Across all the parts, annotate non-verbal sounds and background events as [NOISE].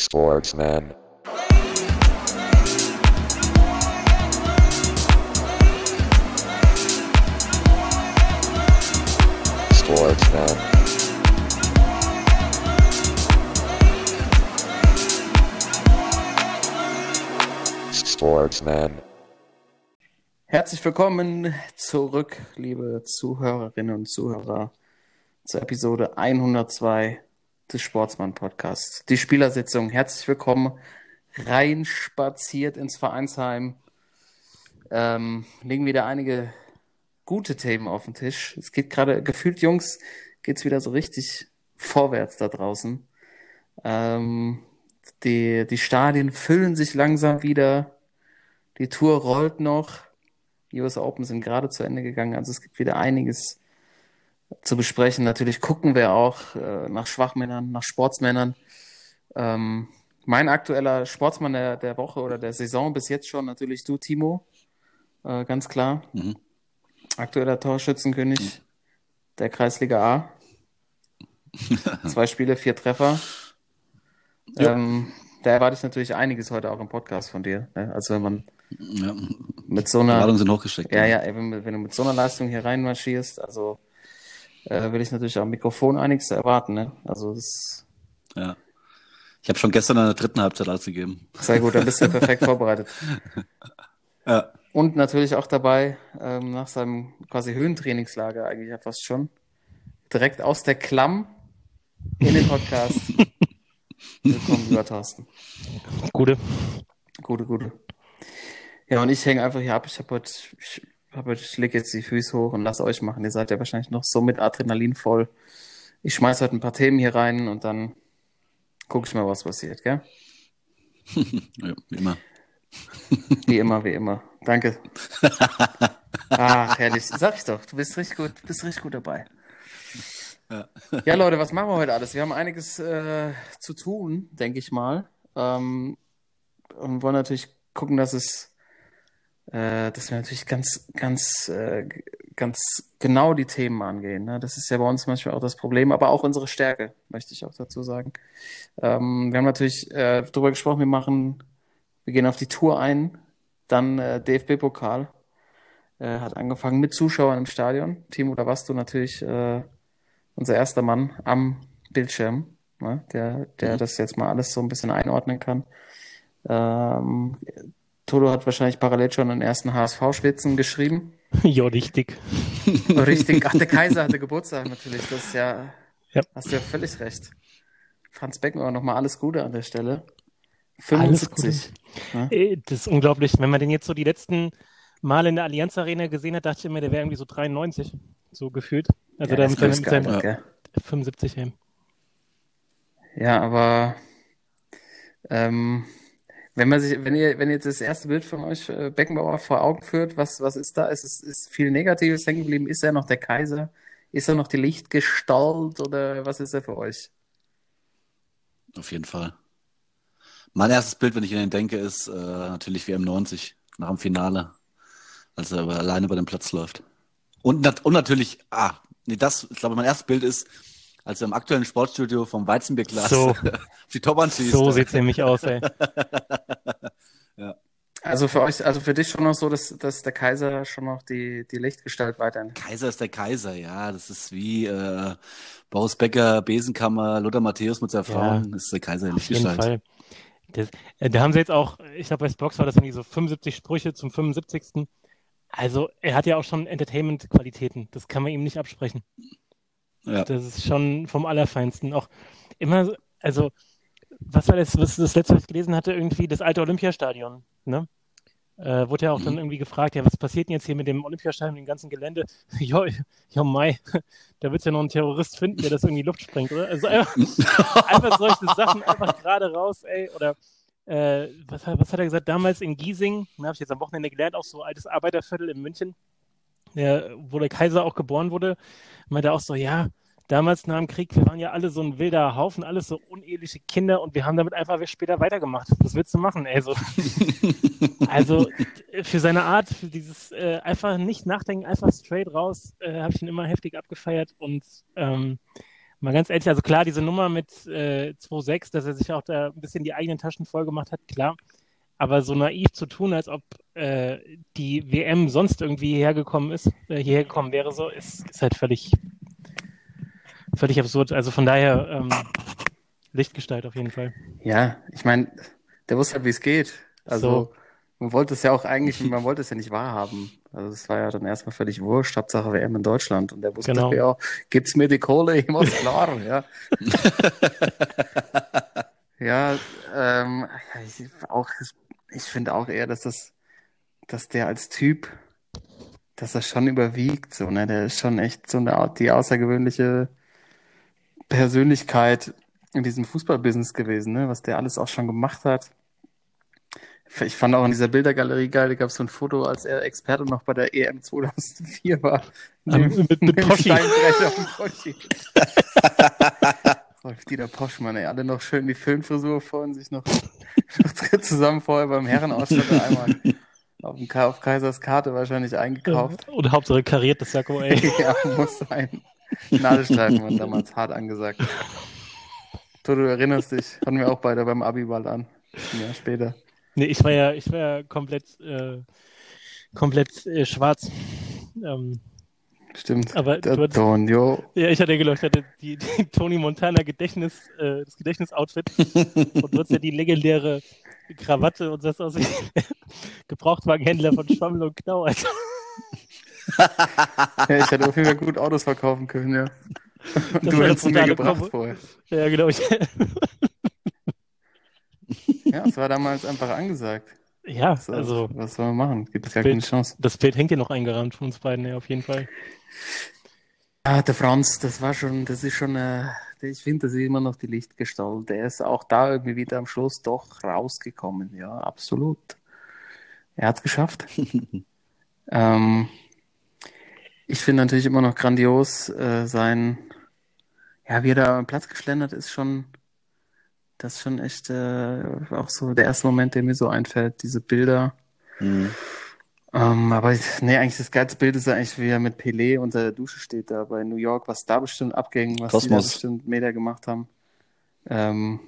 Sportsman. Sportsman. Sportsman. Herzlich willkommen zurück, liebe Zuhörerinnen und Zuhörer, zur Episode 102 des Sportsmann Podcasts. Die Spielersitzung. Herzlich willkommen. Reinspaziert ins Vereinsheim. Ähm, liegen wieder einige gute Themen auf dem Tisch. Es geht gerade, gefühlt Jungs, geht's wieder so richtig vorwärts da draußen. Ähm, die, die Stadien füllen sich langsam wieder. Die Tour rollt noch. Die US Open sind gerade zu Ende gegangen. Also es gibt wieder einiges zu besprechen. Natürlich gucken wir auch äh, nach Schwachmännern, nach Sportsmännern. Ähm, mein aktueller Sportsmann der, der Woche oder der Saison bis jetzt schon natürlich du, Timo. Äh, ganz klar. Mhm. Aktueller Torschützenkönig der Kreisliga A. [LAUGHS] Zwei Spiele, vier Treffer. Ja. Ähm, da erwarte ich natürlich einiges heute auch im Podcast von dir. Ne? Also wenn man Ja. mit so einer Erwartungen sind hochgesteckt. ja, ja, wenn, wenn du mit so einer Leistung hier reinmarschierst, also äh, will ich natürlich am Mikrofon einiges erwarten. Ne? Also das ja. Ich habe schon gestern in der dritten Halbzeit alles gegeben. ist sehr gut, dann bist du perfekt vorbereitet. [LAUGHS] Ja. Und natürlich auch dabei, ähm, nach seinem quasi Höhentrainingslager eigentlich ja fast schon, direkt aus der Klamm in den Podcast. [LAUGHS] Willkommen, lieber Thorsten. Gute. Gute, gute. Ja, und ich hänge einfach hier ab. Ich habe heute, ich, heute, ich leg jetzt die Füße hoch und lasse euch machen. Ihr seid ja wahrscheinlich noch so mit Adrenalin voll. Ich schmeiß heute ein paar Themen hier rein und dann gucke ich mal, was passiert, gell? [LAUGHS] ja, wie immer. Wie immer, wie immer. Danke. Ach, [LAUGHS] herrlich. Sag ich doch, du bist richtig gut, bist richtig gut dabei. Ja. Ja, Leute, was machen wir heute alles? Wir haben einiges äh, zu tun, denke ich mal. Ähm, und wollen natürlich gucken, dass es, äh, dass wir natürlich ganz, ganz, äh, ganz genau die Themen angehen. Ne? Das ist ja bei uns manchmal auch das Problem, aber auch unsere Stärke, möchte ich auch dazu sagen. Ähm, wir haben natürlich äh, darüber gesprochen, wir machen, wir gehen auf die Tour ein, dann äh, DFB-Pokal. Äh, hat angefangen mit Zuschauern im Stadion. Timo, da warst du natürlich äh, unser erster Mann am Bildschirm, ne? der, der Mhm. das jetzt mal alles so ein bisschen einordnen kann. Ähm, Toto hat wahrscheinlich parallel schon den ersten HSV-Schwitzen geschrieben. [LAUGHS] ja, richtig. Richtig, ach, der Kaiser hatte Geburtstag natürlich. Das ist ja, Ja. hast du ja völlig recht. Franz Beckenbauer, nochmal alles Gute an der Stelle. Alles 75. Ne? Äh, Das ist unglaublich. Wenn man den jetzt so die letzten Male in der Allianz Arena gesehen hat, dachte ich immer, der wäre irgendwie so 93, so gefühlt. Also Ja, da der mit seinem, mit seinem gealtert, gell? 75 ey. Ja, aber ähm, wenn man sich, wenn ihr, wenn ihr jetzt das erste Bild von euch äh, Beckenbauer vor Augen führt, was, was ist da? Ist es ist viel Negatives hängen geblieben? Ist er noch der Kaiser? Ist er noch die Lichtgestalt oder was ist er für euch? Auf jeden Fall. Mein erstes Bild, wenn ich an ihn denke, ist äh, natürlich WM90 nach dem Finale, als er alleine über den Platz läuft. Und, und natürlich, ah, nee, das, ich glaube, mein erstes Bild ist, als er im aktuellen Sportstudio vom Weizenbierglas So. auf [LAUGHS] die schießt. So sieht's nämlich aus, ey. [LAUGHS] Also für euch, also für dich schon noch so, dass, dass der Kaiser schon noch die, die Lichtgestalt weiterhin. Kaiser ist der Kaiser, ja. Das ist wie äh, Boris Becker, Besenkammer, Lothar Matthäus mit seiner Frau. Ja, Das ist der Kaiser in Auf jeden Lichtgestalt. Fall. Das, äh, da haben sie jetzt auch, ich glaube, bei Spox war das irgendwie so 75 Sprüche zum 75. Also, er hat ja auch schon Entertainment-Qualitäten. Das kann man ihm nicht absprechen. Ja. Das ist schon vom Allerfeinsten. Auch immer, so- also, was war das, was das letzte, was ich gelesen hatte, irgendwie das alte Olympiastadion, ne? Äh, wurde ja auch dann Mhm. irgendwie gefragt, ja, was passiert denn jetzt hier mit dem Olympiastadion, dem ganzen Gelände? [LAUGHS] Ja, ja, Mai, [LAUGHS] da wird es ja noch einen Terrorist finden, der das irgendwie Luft sprengt, oder? Also einfach, [LAUGHS] einfach solche Sachen einfach gerade raus, ey. Oder äh, was, hat- was hat er gesagt? Damals in Giesing, habe ich jetzt am Wochenende gelernt, auch so altes Arbeiterviertel in München, der, wo der Kaiser auch geboren wurde, meinte auch so, ja, damals nach dem Krieg, wir waren ja alle so ein wilder Haufen, alles so uneheliche Kinder und wir haben damit einfach später weitergemacht. Was willst du machen, ey? So, [LAUGHS] also für seine Art, für dieses äh, einfach nicht nachdenken, einfach straight raus, äh, habe ich ihn immer heftig abgefeiert und ähm, Mal ganz ehrlich, also klar, diese Nummer mit äh, 2.6, dass er sich auch da ein bisschen die eigenen Taschen voll gemacht hat, klar. Aber so naiv zu tun, als ob äh, die WM sonst irgendwie hierher gekommen ist, äh, hierher gekommen wäre, so, ist, ist halt völlig, völlig absurd. Also von daher ähm, Lichtgestalt auf jeden Fall. Ja, ich meine, der wusste halt, wie es geht. Also So. man wollte es ja auch eigentlich, [LAUGHS] man wollte es ja nicht wahrhaben. Also es war ja dann erstmal völlig wurscht, Hauptsache WM in Deutschland. Und der wusste Genau. ja, gibt's mir die Kohle, ich muss [LAUGHS] klar, ja. [LAUGHS] Ja, ähm, ich, auch, ich finde auch eher, dass das, dass der als Typ, dass er schon überwiegt, so, ne? Der ist schon echt so eine, die außergewöhnliche Persönlichkeit in diesem Fußballbusiness gewesen, ne? Was der alles auch schon gemacht hat. Ich fand auch in dieser Bildergalerie geil, da gab es so ein Foto, als er Experte noch bei der EM 2004 war. Mit- mit Poschi. Steinbrecher und Poschi. [LAUGHS] Rolf Dieter Poschmann, ey, alle noch schön die Filmfrisur vorhin sich noch, [LAUGHS] noch zusammen vorher beim Herrenausstatter einmal auf, dem, auf Kaisers Karte wahrscheinlich eingekauft. Oder Hauptsache kariert das Sakko, ey. [LAUGHS] ja, muss sein. Nadelstreifen waren damals hart angesagt. Du, du erinnerst dich, hatten wir auch beide beim Abi bald an. Ein Jahr später. Nee, ich war ja, ich war ja komplett, äh, komplett äh, schwarz. Ähm, Stimmt. Aber Der hattest- ja, ich hatte ja gedacht, ich hatte die, die Tony Montana Gedächtnis, äh, das Gedächtnisoutfit [LAUGHS] und du hast ja die legendäre Krawatte und das aus Gebrauchtwagenhändler von Schwammel und Knau, Alter. [LAUGHS] Ja, ich hätte auf jeden Fall gut Autos verkaufen können, ja. Und Das du hättest mir gebracht Kombo. vorher. Ja, genau. Ja, es war damals einfach angesagt. Ja, So, also was soll man machen? Gibt gar Bild. keine Chance. das Bild hängt ja noch eingerahmt von uns beiden, ja, auf jeden Fall. Ah, der Franz, das war schon, das ist schon, äh, ich finde, das ist immer noch die Lichtgestalt. Der ist auch da irgendwie wieder am Schluss doch rausgekommen. Ja, absolut. Er hat's geschafft. [LAUGHS] ähm, ich finde natürlich immer noch grandios äh, sein, ja, wie er da am Platz geschlendert ist, schon, das ist schon echt äh, auch so der erste Moment, der mir so einfällt, diese Bilder. Mhm. Ähm, aber nee, eigentlich das geilste Bild ist ja eigentlich, wie er mit Pelé unter der Dusche steht da bei New York, was da bestimmt abging, was die da bestimmt Meter gemacht haben. Ähm,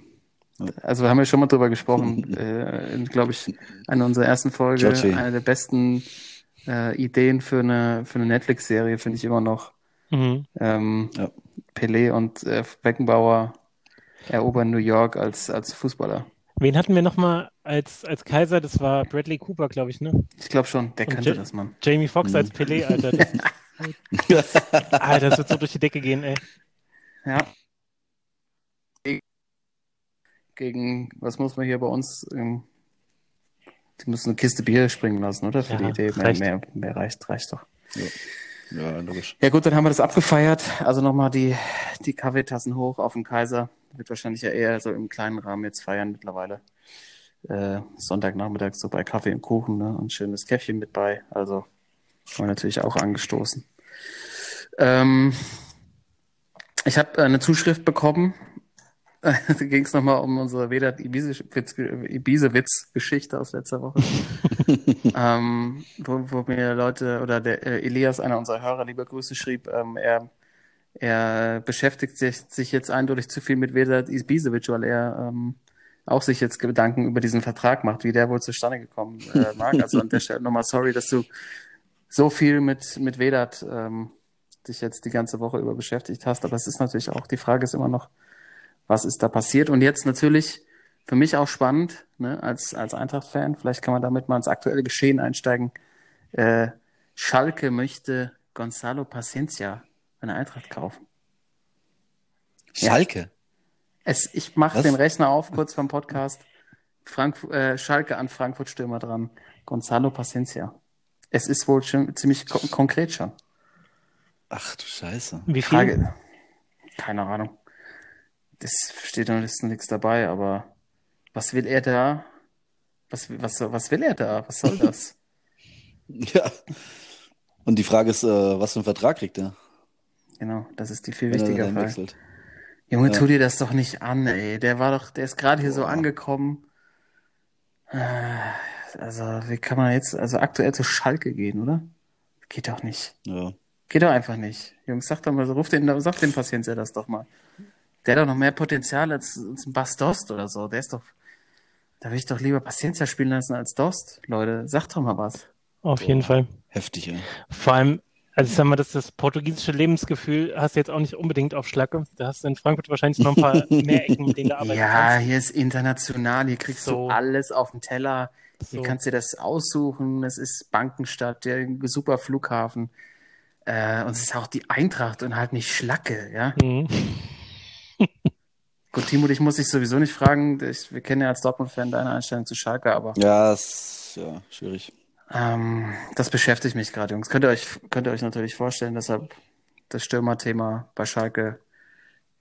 also wir haben ja schon mal drüber gesprochen, [LAUGHS] äh, in, glaube ich, einer unserer ersten Folge, Giorgi. eine der besten äh, Ideen für eine, für eine Netflix-Serie, finde ich immer noch. Mhm. Ähm, Ja. Pelé und äh, Beckenbauer erobern New York als, als Fußballer. Wen hatten wir nochmal als, als Kaiser? Das war Bradley Cooper, glaube ich, ne? Ich glaube schon, der Und könnte Ja- das, Mann. Jamie Foxx Mhm. als Pelé, [LAUGHS] Alter. Das, Alter, das wird so durch die Decke gehen, ey. Ja. Gegen, was muss man hier bei uns? Ähm, die müssen eine Kiste Bier springen lassen, oder? Für Ja, die Idee. Mehr, reicht. mehr, mehr reicht, reicht doch. Ja, logisch. Ja gut, dann haben wir das abgefeiert. Also nochmal die, die Kaffeetassen hoch auf den Kaiser. Wird wahrscheinlich ja eher so im kleinen Rahmen jetzt feiern mittlerweile. Äh, Sonntagnachmittag so bei Kaffee und Kuchen ne? und schönes Käffchen mit bei. Also wir natürlich auch angestoßen. Ähm, ich habe eine Zuschrift bekommen. [LAUGHS] da ging es nochmal um unsere Vedat Ibisewitz-Geschichte aus letzter Woche. [LAUGHS] ähm, wo, wo mir Leute oder der äh, Elias, einer unserer Hörer, liebe Grüße, schrieb, ähm, er, er beschäftigt sich, sich jetzt eindeutig zu viel mit Vedat Ibisevic, weil er ähm, auch sich jetzt Gedanken über diesen Vertrag macht, wie der wohl zustande gekommen äh, [LAUGHS] mag. Also an der Stelle nochmal sorry, dass du so viel mit, mit Vedat ähm, dich jetzt die ganze Woche über beschäftigt hast. Aber es ist natürlich auch, die Frage ist immer noch, was ist da passiert? Und jetzt natürlich für mich auch spannend, ne, als, als Eintracht-Fan, vielleicht kann man damit mal ins aktuelle Geschehen einsteigen. Äh, Schalke möchte Gonzalo Paciencia bei der Eintracht kaufen. Schalke. Es, ich mache den Rechner auf, kurz vom Podcast. Frank, äh, Schalke an Frankfurt-Stürmer dran. Gonzalo Paciencia. Es ist wohl schon ziemlich ko konkret schon. Ach du Scheiße. Wie viel? Frage. Keine Ahnung. Das steht noch ist nichts dabei, aber was will er da? Was, was, was will er da? Was soll [LAUGHS] das? Ja. Und die Frage ist, äh, was für einen Vertrag kriegt er, genau, das ist die viel wenn er wichtige dann Frage. wechselt? Junge, Ja. tu dir das doch nicht an, ey. Der war doch, der ist gerade hier so angekommen. Äh, Also, wie kann man jetzt, also aktuell zu Schalke gehen, oder? Geht doch nicht. Ja. Geht doch einfach nicht. Jungs, sag doch mal, ruf den, sag dem Paciencia das doch mal. Der hat doch noch mehr Potenzial als, als ein Bastost oder so. Der ist doch, da will ich doch lieber Paciencia spielen lassen als Dost. Leute, sag doch mal was. Auf jeden Fall. Heftig, ja. Vor allem, also ich sag mal, dass das portugiesische Lebensgefühl hast du jetzt auch nicht unbedingt auf Schlacke. Da hast du in Frankfurt wahrscheinlich noch ein paar [LAUGHS] mehr Ecken, mit denen du arbeiten Ja, kannst. hier ist international, hier kriegst So. du alles auf dem Teller. Hier So. kannst du dir das aussuchen. Es ist Bankenstadt, der super Flughafen. Äh, und es ist auch die Eintracht und halt nicht Schlacke, ja. Mhm. Gut, Timo, dich muss ich sowieso nicht fragen. Ich, wir kennen ja als Dortmund-Fan deine Einstellung zu Schalke, aber Ja, ist ja schwierig. Ähm, das beschäftigt mich gerade, Jungs. Könnt ihr euch, könnt ihr euch natürlich vorstellen, deshalb das Stürmerthema bei Schalke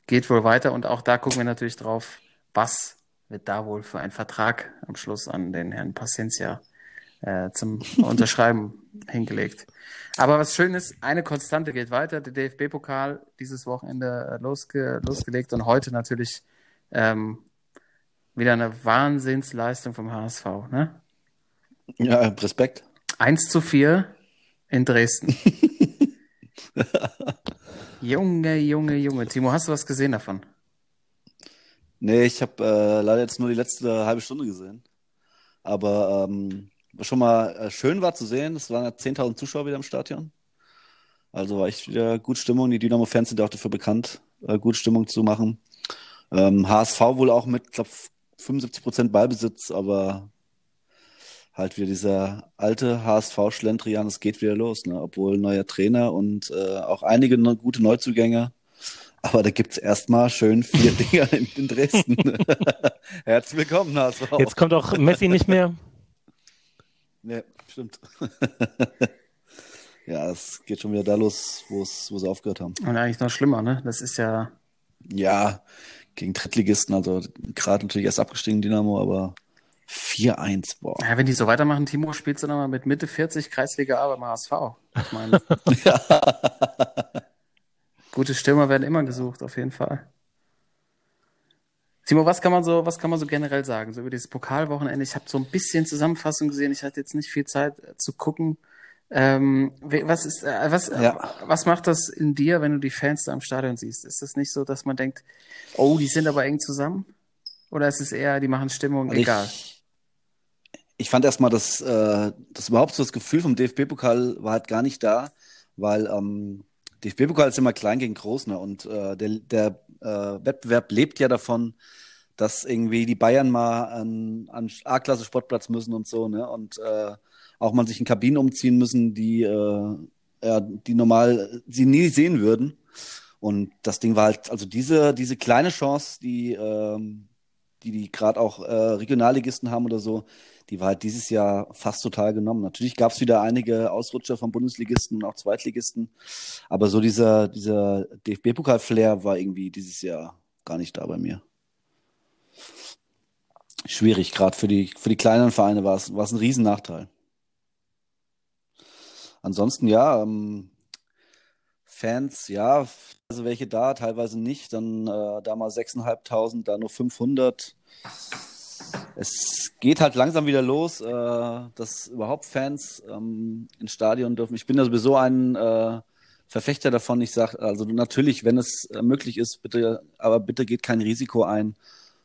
geht wohl weiter und auch da gucken wir natürlich drauf, was wird da wohl für ein Vertrag am Schluss an den Herrn Paciencia äh, zum [LAUGHS] Unterschreiben hingelegt. Aber was schön ist, eine Konstante geht weiter. Der DFB-Pokal dieses Wochenende äh, losge losgelegt und heute natürlich ähm, wieder eine Wahnsinnsleistung vom HSV. Ne? Ja, Respekt. 1 zu 4 in Dresden. [LAUGHS] Junge, Junge, Junge. Timo, hast du was gesehen davon? Nee, ich habe äh, leider jetzt nur die letzte halbe Stunde gesehen. Aber ähm, was schon mal äh, schön war zu sehen, es waren ja 10.000 Zuschauer wieder im Stadion. Also war echt wieder gut Stimmung. Die Dynamo-Fans sind ja auch dafür bekannt, äh, gut Stimmung zu machen. Ähm, HSV wohl auch mit, glaube 75% Ballbesitz, aber halt wieder dieser alte HSV-Schlendrian, es geht wieder los, ne? Obwohl neuer Trainer und äh, auch einige ne gute Neuzugänge. Aber da gibt's erstmal schön vier [LAUGHS] Dinger in, in Dresden. [LAUGHS] Herzlich willkommen, HSV. Jetzt kommt auch Messi nicht mehr. Ja, stimmt. [LAUGHS] ja, es geht schon wieder da los, wo es, wo sie aufgehört haben. Und eigentlich noch schlimmer, ne? Das ist ja, Ja, gegen Drittligisten, also gerade natürlich erst abgestiegen Dynamo, aber 4-1, boah. ja, wenn die so weitermachen, Timo, spielst du dann mal mit Mitte 40 Kreisliga A beim HSV. Ich meine, [LAUGHS] gute Stürmer werden immer gesucht, auf jeden Fall. Timo, was kann man so, was kann man so generell sagen? So über dieses Pokalwochenende. Ich habe so ein bisschen Zusammenfassung gesehen. Ich hatte jetzt nicht viel Zeit äh, zu gucken. Ähm, was ist, äh, was, äh, Ja. was macht das in dir, wenn du die Fans da im Stadion siehst? Ist das nicht so, dass man denkt, oh, die sind aber eng zusammen? Oder ist es eher, die machen Stimmung, Also egal? Ich, ich fand erstmal, dass, äh, das überhaupt so das Gefühl vom DFB-Pokal war halt gar nicht da, weil ähm, DFB-Pokal ist immer klein gegen groß, ne? Und äh, der, der äh, Wettbewerb lebt ja davon, dass irgendwie die Bayern mal an, an A-Klasse Sportplatz müssen und so, ne? Und äh, auch man sich in Kabinen umziehen müssen, die, äh, ja, die normal sie nie sehen würden. Und das Ding war halt, also diese, diese kleine Chance, die, ähm, die, die gerade auch äh, Regionalligisten haben oder so, die war halt dieses Jahr fast total genommen. Natürlich gab es wieder einige Ausrutscher von Bundesligisten und auch Zweitligisten, aber so dieser, dieser DFB-Pokal-Flair war irgendwie dieses Jahr gar nicht da bei mir. Schwierig, gerade für die, für die kleineren Vereine war es, ein Riesennachteil. Ansonsten, ja, ähm, Fans, ja, also welche da, teilweise nicht. Dann äh, da mal 6.500, da nur 500. Es geht halt langsam wieder los, äh, dass überhaupt Fans ähm, ins Stadion dürfen. Ich bin ja sowieso ein äh, Verfechter davon. Ich sage, also natürlich, wenn es äh, möglich ist, bitte, aber bitte geht kein Risiko ein,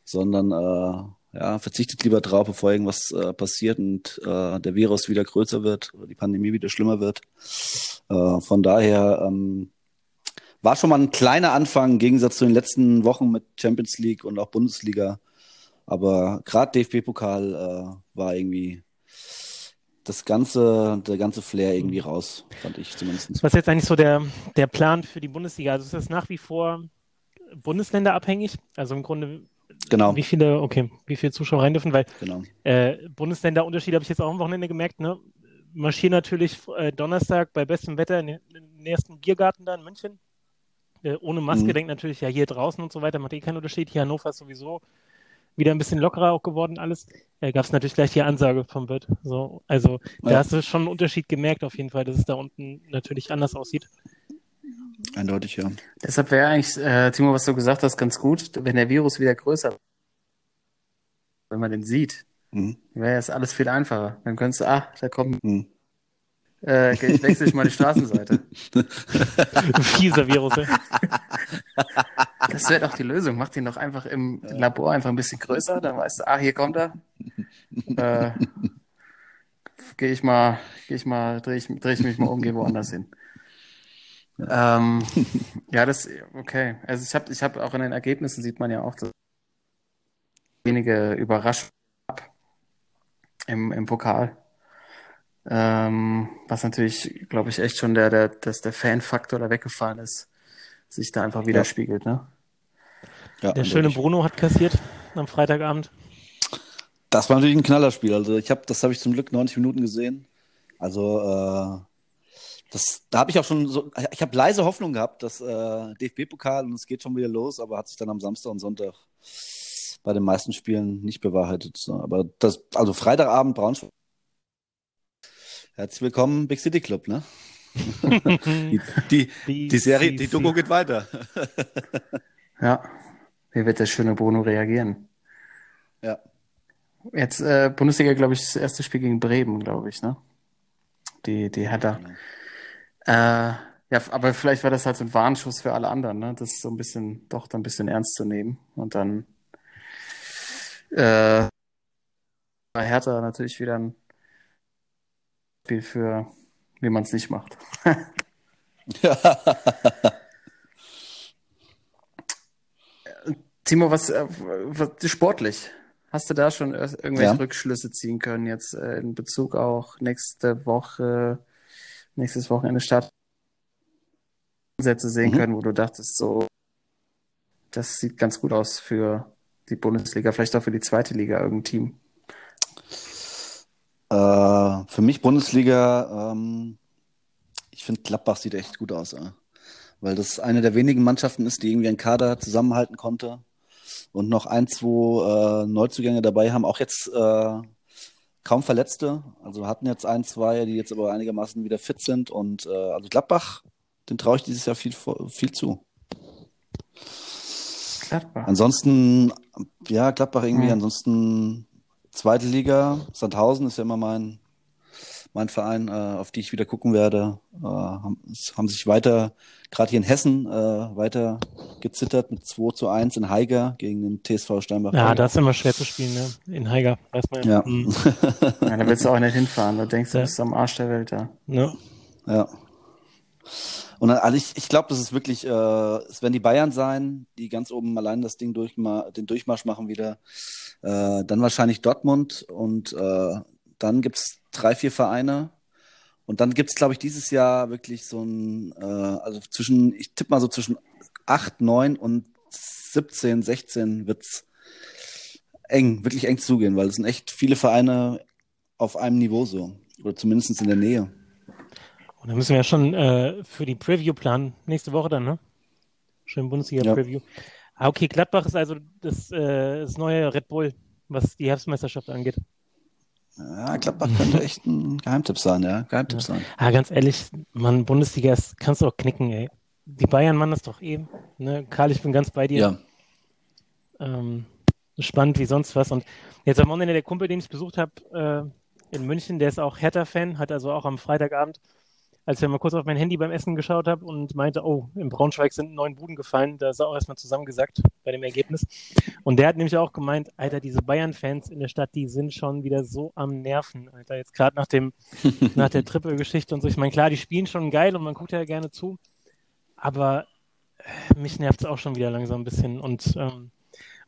sondern äh, ja, verzichtet lieber drauf, bevor irgendwas äh, passiert und äh, der Virus wieder größer wird oder die Pandemie wieder schlimmer wird. Äh, von daher ähm, war schon mal ein kleiner Anfang im Gegensatz zu den letzten Wochen mit Champions League und auch Bundesliga. Aber gerade DFB-Pokal äh, war irgendwie das ganze, der ganze Flair irgendwie raus, fand ich zumindest. Was ist jetzt eigentlich so der, der Plan für die Bundesliga? Also ist das nach wie vor bundesländerabhängig? Also im Grunde, Genau, wie viele, okay, wie viele Zuschauer rein dürfen? Weil genau. äh, Bundesländerunterschied habe ich jetzt auch am Wochenende gemerkt, ne? Marschieren natürlich äh, Donnerstag bei bestem Wetter in den, ersten Biergarten da in München. Äh, ohne Maske, Mhm. denkt natürlich, ja, hier draußen und so weiter, macht eh keinen Unterschied. Hier Hannover ist sowieso wieder ein bisschen lockerer auch geworden alles. Äh, Gab es natürlich gleich die Ansage vom Wirt. So, also da Ja. hast du schon einen Unterschied gemerkt auf jeden Fall, dass es da unten natürlich anders aussieht. Eindeutig, ja. Deshalb wäre eigentlich, äh, Timo, was du gesagt hast, ganz gut, wenn der Virus wieder größer wird. Wenn man den sieht, Mhm. wäre es alles viel einfacher. Dann könntest du, ah, da kommt Mhm. Äh, ich wechsle ich mal die Straßenseite. [LAUGHS] Fieser Virus, ey. Das wäre doch die Lösung. Mach den doch einfach im Labor einfach ein bisschen größer, dann weißt du, ah, hier kommt er. Äh, gehe ich mal, gehe ich mal, drehe ich, dreh ich mich mal um, gehe woanders hin. Ähm, ja, das, okay. Also ich habe, ich habe auch in den Ergebnissen sieht man ja auch, dass wenige Überraschungen im, im Pokal. Ähm, was natürlich, glaube ich, echt schon der, der, dass der Fan-Faktor da weggefallen ist, sich da einfach widerspiegelt, ne? Ja, Der schöne eindeutig. Bruno hat kassiert am Freitagabend. Das war natürlich ein Knallerspiel. Also ich habe, das habe ich zum Glück 90 Minuten gesehen. Also äh, das, da habe ich auch schon so, ich habe leise Hoffnung gehabt, dass äh, DFB-Pokal und es geht schon wieder los, aber hat sich dann am Samstag und Sonntag bei den meisten Spielen nicht bewahrheitet. So, aber das, also Freitagabend Braunschweig. Herzlich willkommen, Big City Club, ne? die, die, die Serie, die Doku geht weiter. Ja. Wie wird der schöne Bruno reagieren? ja. Jetzt äh, Bundesliga, glaube ich, das erste Spiel gegen Bremen, glaube ich, ne? Die, die Hertha. Äh, ja, aber vielleicht war das halt so ein Warnschuss für alle anderen, ne? Das so ein bisschen, doch dann ein bisschen ernst zu nehmen. Und dann äh, bei Hertha natürlich wieder ein Spiel für, wie man es nicht macht. [LAUGHS] Timo, was, äh, was sportlich? Hast du da schon ir- irgendwelche Ja. Rückschlüsse ziehen können jetzt äh, in Bezug auch nächste Woche, nächstes Wochenende Start Sätze sehen Mhm. können, wo du dachtest, so, das sieht ganz gut aus für die Bundesliga, vielleicht auch für die zweite Liga, irgendein Team. Äh, für mich Bundesliga, ähm, ich finde Gladbach sieht echt gut aus, äh. weil das eine der wenigen Mannschaften ist, die irgendwie einen Kader zusammenhalten konnte und noch ein, zwei äh, Neuzugänge dabei haben, auch jetzt äh, kaum Verletzte, also hatten jetzt ein, zwei, die jetzt aber einigermaßen wieder fit sind und äh, also Gladbach, den traue ich dieses Jahr viel, viel zu. Gladbach. Ansonsten, ja, Gladbach irgendwie, Hm. ansonsten zweite Liga, Sandhausen ist ja immer mein, mein Verein, äh, auf die ich wieder gucken werde. Äh, haben, haben sich weiter, gerade hier in Hessen, äh, weiter gezittert mit 2 zu 1 in Haiger gegen den TSV Steinbach. Ja, das ist immer schwer zu spielen, ne? In Haiger, weiß man ja. Ja. Mhm. [LAUGHS] Ja, da willst du auch nicht hinfahren, da denkst du, du Ja. bist am Arsch der Welt da. Ne? Ja. Und dann, also ich, ich glaube, das ist wirklich, äh, es werden die Bayern sein, die ganz oben allein das Ding durchma den Durchmarsch machen wieder. Äh, dann wahrscheinlich Dortmund und äh, dann gibt's drei, vier Vereine. Und dann gibt's, glaube ich, dieses Jahr wirklich so ein, äh, also zwischen, ich tippe mal so zwischen 8, 9 und 17, 16 wird's eng, wirklich eng zugehen, weil es sind echt viele Vereine auf einem Niveau so. Oder zumindest in der Nähe. Und dann müssen wir ja schon äh, für die Preview planen. Nächste Woche dann, ne? Schön Bundesliga-Preview. Ah, okay, Gladbach ist also das, äh, das neue Red Bull, was die Herbstmeisterschaft angeht. Ja, Gladbach könnte echt ein Geheimtipp sein, ja. Geheimtipp Ja. sein. Ah, ganz ehrlich, Mann, Bundesliga ist, kannst du auch knicken, ey. Die Bayern machen das doch eben. Ne? Karl, ich bin ganz bei dir. Ja. Ähm, spannend wie sonst was. Und jetzt am Wochenende der Kumpel, den ich besucht habe äh, in München, der ist auch Hertha-Fan, hat also auch am Freitagabend, als ich mal kurz auf mein Handy beim Essen geschaut habe und meinte, oh, im Braunschweig sind neun Buden gefallen, da ist er auch erstmal zusammengesackt bei dem Ergebnis. Und der hat nämlich auch gemeint, Alter, diese Bayern-Fans in der Stadt, die sind schon wieder so am Nerven, Alter. Jetzt gerade nach dem, [LAUGHS] nach der Triple-Geschichte und so. Ich meine, klar, die spielen schon geil und man guckt ja gerne zu, aber äh, mich nervt es auch schon wieder langsam ein bisschen. Und ähm,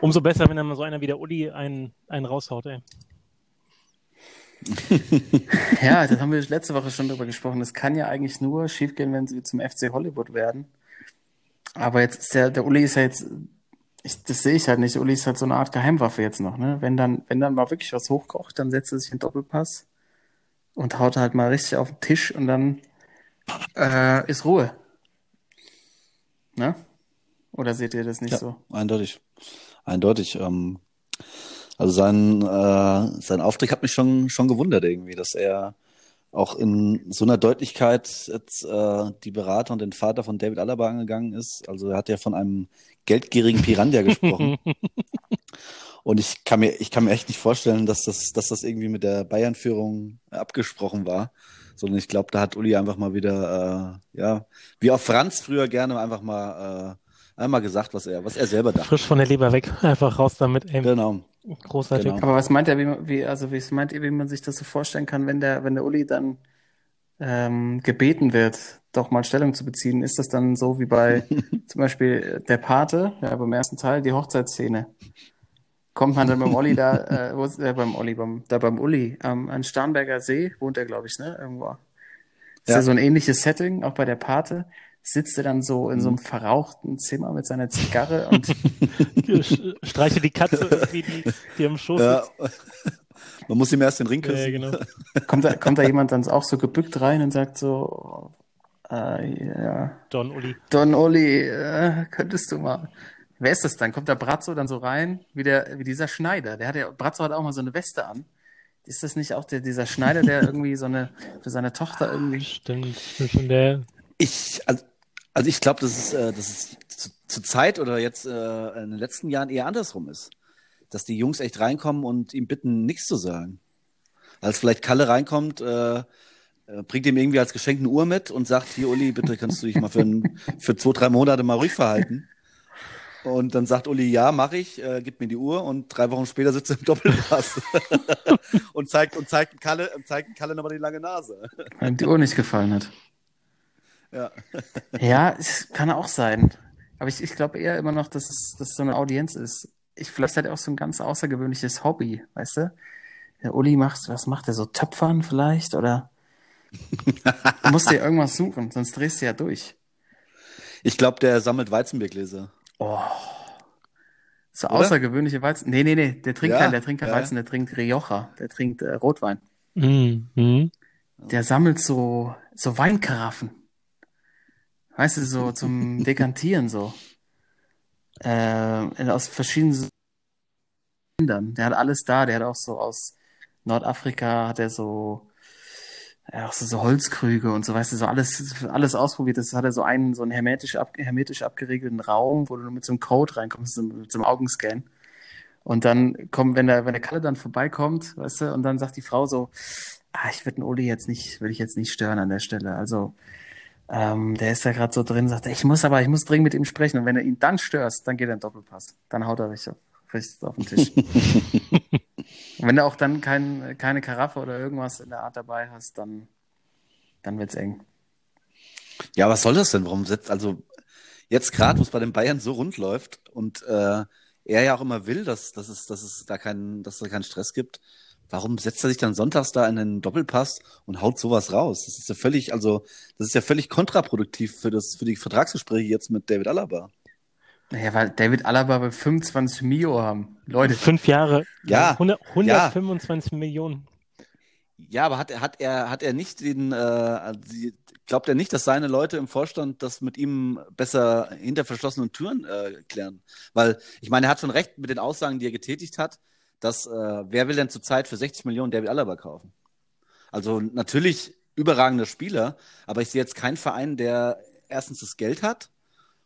umso besser, wenn dann mal so einer wie der Uli einen, einen raushaut, ey. [LAUGHS] Ja, das haben wir letzte Woche schon drüber gesprochen. Das kann ja eigentlich nur schiefgehen, wenn sie zum FC Hollywood werden. Aber jetzt ist der, der Uli ist ja jetzt, ich, das sehe ich halt nicht. Uli ist halt so eine Art Geheimwaffe jetzt noch, ne? Wenn dann, wenn dann mal wirklich was hochkocht, dann setzt er sich in Doppelpass und haut halt mal richtig auf den Tisch und dann äh, ist Ruhe. Ne? Oder seht ihr das nicht Ja, so? eindeutig. Eindeutig. Ähm, also sein, äh, sein Auftritt hat mich schon, schon gewundert irgendwie, dass er auch in so einer Deutlichkeit jetzt äh, die Berater und den Vater von David Alaba angegangen ist. Also er hat ja von einem geldgierigen Piranha gesprochen. [LAUGHS] Und ich kann mir, ich kann mir echt nicht vorstellen, dass das, dass das irgendwie mit der Bayern-Führung abgesprochen war, sondern ich glaube, da hat Uli einfach mal wieder, äh, ja, wie auch Franz früher gerne einfach mal äh, einmal gesagt, was er, was er selber dachte. Frisch von der Leber weg, [LAUGHS] einfach raus damit. Ey, Genau. großartig. genau. Aber was meint er, wie, man- wie, also wie meint ihr, wie man sich das so vorstellen kann, wenn der, wenn der Uli dann ähm, gebeten wird, doch mal Stellung zu beziehen? Ist das dann so wie bei [LAUGHS] zum Beispiel der Pate, ja, beim ersten Teil, die Hochzeitsszene? Kommt man dann beim Olli da, [LAUGHS] äh, wo ist, äh, beim Olli, beim, da beim Uli, ähm, an Starnberger See, wohnt er, glaube ich, ne? Irgendwo. Ist ja. Ja. so ein ähnliches Setting, auch bei der Pate. Sitzt er dann so in so einem verrauchten Zimmer mit seiner Zigarre und [LAUGHS] Streiche die Katze irgendwie, die, die am Schoß Ja. sitzt. [LAUGHS] Man muss ihm erst den Ring Ja, küssen. genau. [LAUGHS] kommt da, kommt da jemand dann auch so gebückt rein und sagt so, äh, ja, Don Uli. Don Oli, äh, könntest du mal. Wer ist das dann? Kommt der Brazzo dann so rein, wie der, wie dieser Schneider? Der hat ja, Brazzo hat auch mal so eine Weste an. Ist das nicht auch der, dieser Schneider, der irgendwie so eine, für seine Tochter irgendwie, Stimmt. Stimmt, Der, Ich, also, also ich glaube, dass es, äh, dass es zu, zur Zeit oder jetzt äh, in den letzten Jahren eher andersrum ist. Dass die Jungs echt reinkommen und ihm bitten, nichts zu sagen. Als vielleicht Kalle reinkommt, äh, äh, bringt ihm irgendwie als Geschenk eine Uhr mit und sagt, hier Uli, bitte kannst du dich mal für, ein, für zwei, drei Monate mal ruhig verhalten. Und dann sagt Uli, ja, mache ich, äh, gib mir die Uhr und drei Wochen später sitzt er im Doppelpass [LAUGHS] und zeigt und zeigt Kalle, zeigt Kalle nochmal die lange Nase. weil die Uhr nicht gefallen hat. Ja. Ja, es kann auch sein. Aber ich, ich glaube eher immer noch, dass es, dass es so eine Audienz ist. Ich, vielleicht hat er auch so ein ganz außergewöhnliches Hobby, weißt du? Der Uli macht, was macht er so? Töpfern vielleicht? Oder? Du musst dir irgendwas suchen, sonst drehst du ja durch. Ich glaube, der sammelt Weizenbiergläser. Oh. So Oder? außergewöhnliche Weizen. Nee, nee, nee, der trinkt Ja, kein, der trinkt kein ja. Weizen, der trinkt Rioja, der trinkt äh, Rotwein. Mhm. Mhm. Der sammelt so, so Weinkaraffen. Weißt du, so zum Dekantieren so. Äh, aus verschiedenen Ländern. Der hat alles da. Der hat auch so aus Nordafrika hat er so, ja, auch so, so Holzkrüge und so, weißt du, so alles, alles ausprobiert. Das hat er so einen, so einen hermetisch, ab, hermetisch abgeriegelten Raum, wo du nur mit so einem Code reinkommst, so, mit so einem Augenscan. Und dann kommt, wenn der, wenn der Kalle dann vorbeikommt, weißt du, und dann sagt die Frau so, ah, ich würde den Uli jetzt nicht, will ich jetzt nicht stören an der Stelle. Also, ähm, der ist da gerade so drin, sagt, er, ich muss aber, ich muss dringend mit ihm sprechen. Und wenn du ihn dann störst, dann geht er in Doppelpass. Dann haut er richtig auf, richtig auf den Tisch. Und [LAUGHS] wenn du auch dann kein, keine Karaffe oder irgendwas in der Art dabei hast, dann, dann wird's eng. Ja, was soll das denn? Warum setzt, also jetzt gerade, wo es bei den Bayern so rund läuft und äh, er ja auch immer will, dass, dass, es, dass es da keinen, dass es da keinen Stress gibt, warum setzt er sich dann sonntags da in den Doppelpass und haut sowas raus? Das ist ja völlig, also das ist ja völlig kontraproduktiv für das, für die Vertragsgespräche jetzt mit David Alaba. Naja, weil David Alaba bei 25 Mio haben. Leute, Fünf Jahre. Ja, 100, 125 Millionen. Ja, aber hat, er- hat er, hat er nicht den, äh, die, glaubt er nicht, dass seine Leute im Vorstand das mit ihm besser hinter verschlossenen Türen äh, klären? Weil, ich meine, er hat schon recht mit den Aussagen, die er getätigt hat, dass, äh, wer will denn zurzeit für 60 Millionen David Alaba kaufen? Also natürlich überragender Spieler, aber ich sehe jetzt keinen Verein, der erstens das Geld hat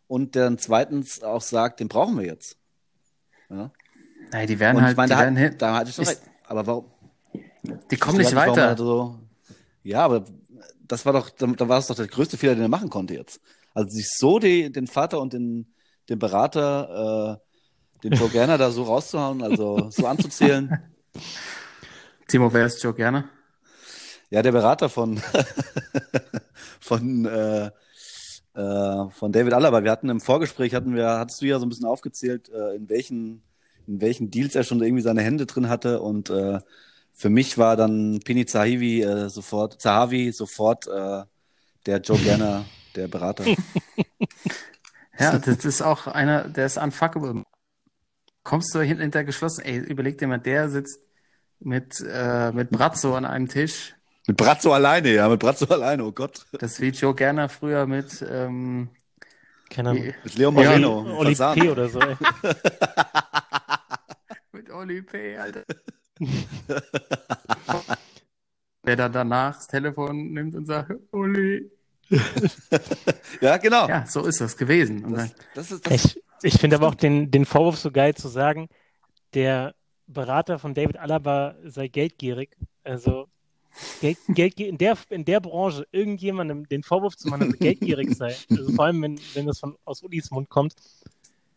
und dann zweitens auch sagt, den brauchen wir jetzt. Ja? naja, die werden Und halt, ich meine, die da, werden hat, da hatte ich Ich- recht. Aber warum? die kommen Ich nicht er weiter. So, ja, aber das war doch, da, da war es doch der größte Fehler, den er machen konnte jetzt. Also sich so die, den Vater und den, den Berater, äh, den Joe Gerner da so rauszuhauen, also so anzuzählen. [LAUGHS] Timo, wer ist Joe gerne? Ja, der Berater von, [LAUGHS] von, äh, äh, von David Alaba. Wir hatten im Vorgespräch, hatten wir, hattest du ja so ein bisschen aufgezählt, äh, in welchen, in welchen Deals er schon irgendwie seine Hände drin hatte. Und äh, für mich war dann Pini Zahavi äh, sofort, Zahavi sofort äh, der Joe Gerner, der Berater. [LAUGHS] Ja, das ist auch einer, der ist unfuckable. Kommst du hin- hinter geschlossen, ey, überleg dir mal, der sitzt mit, äh, mit Brazzo an einem Tisch. mit Brazzo alleine, ja, mit Brazzo alleine, oh Gott. Das wie Joe Gerner früher mit, ähm, Keine Ahnung. Mit Leo Ja, Moreno. Oli Fasan. P. oder so. Ey. [LAUGHS] mit Oli P., Alter. [LAUGHS] der dann danach das Telefon nimmt und sagt, Oli. [LAUGHS] Ja, genau. Ja, so ist das gewesen. Und dann, Das, das ist, das, Ich, ich finde aber auch den, den Vorwurf so geil zu sagen, der Berater von David Alaba sei geldgierig. Also, Geld, Geld, in, der, in der Branche irgendjemandem den Vorwurf zu machen, dass er [LAUGHS] geldgierig sei, also vor allem, wenn, wenn das von, aus Ulis Mund kommt,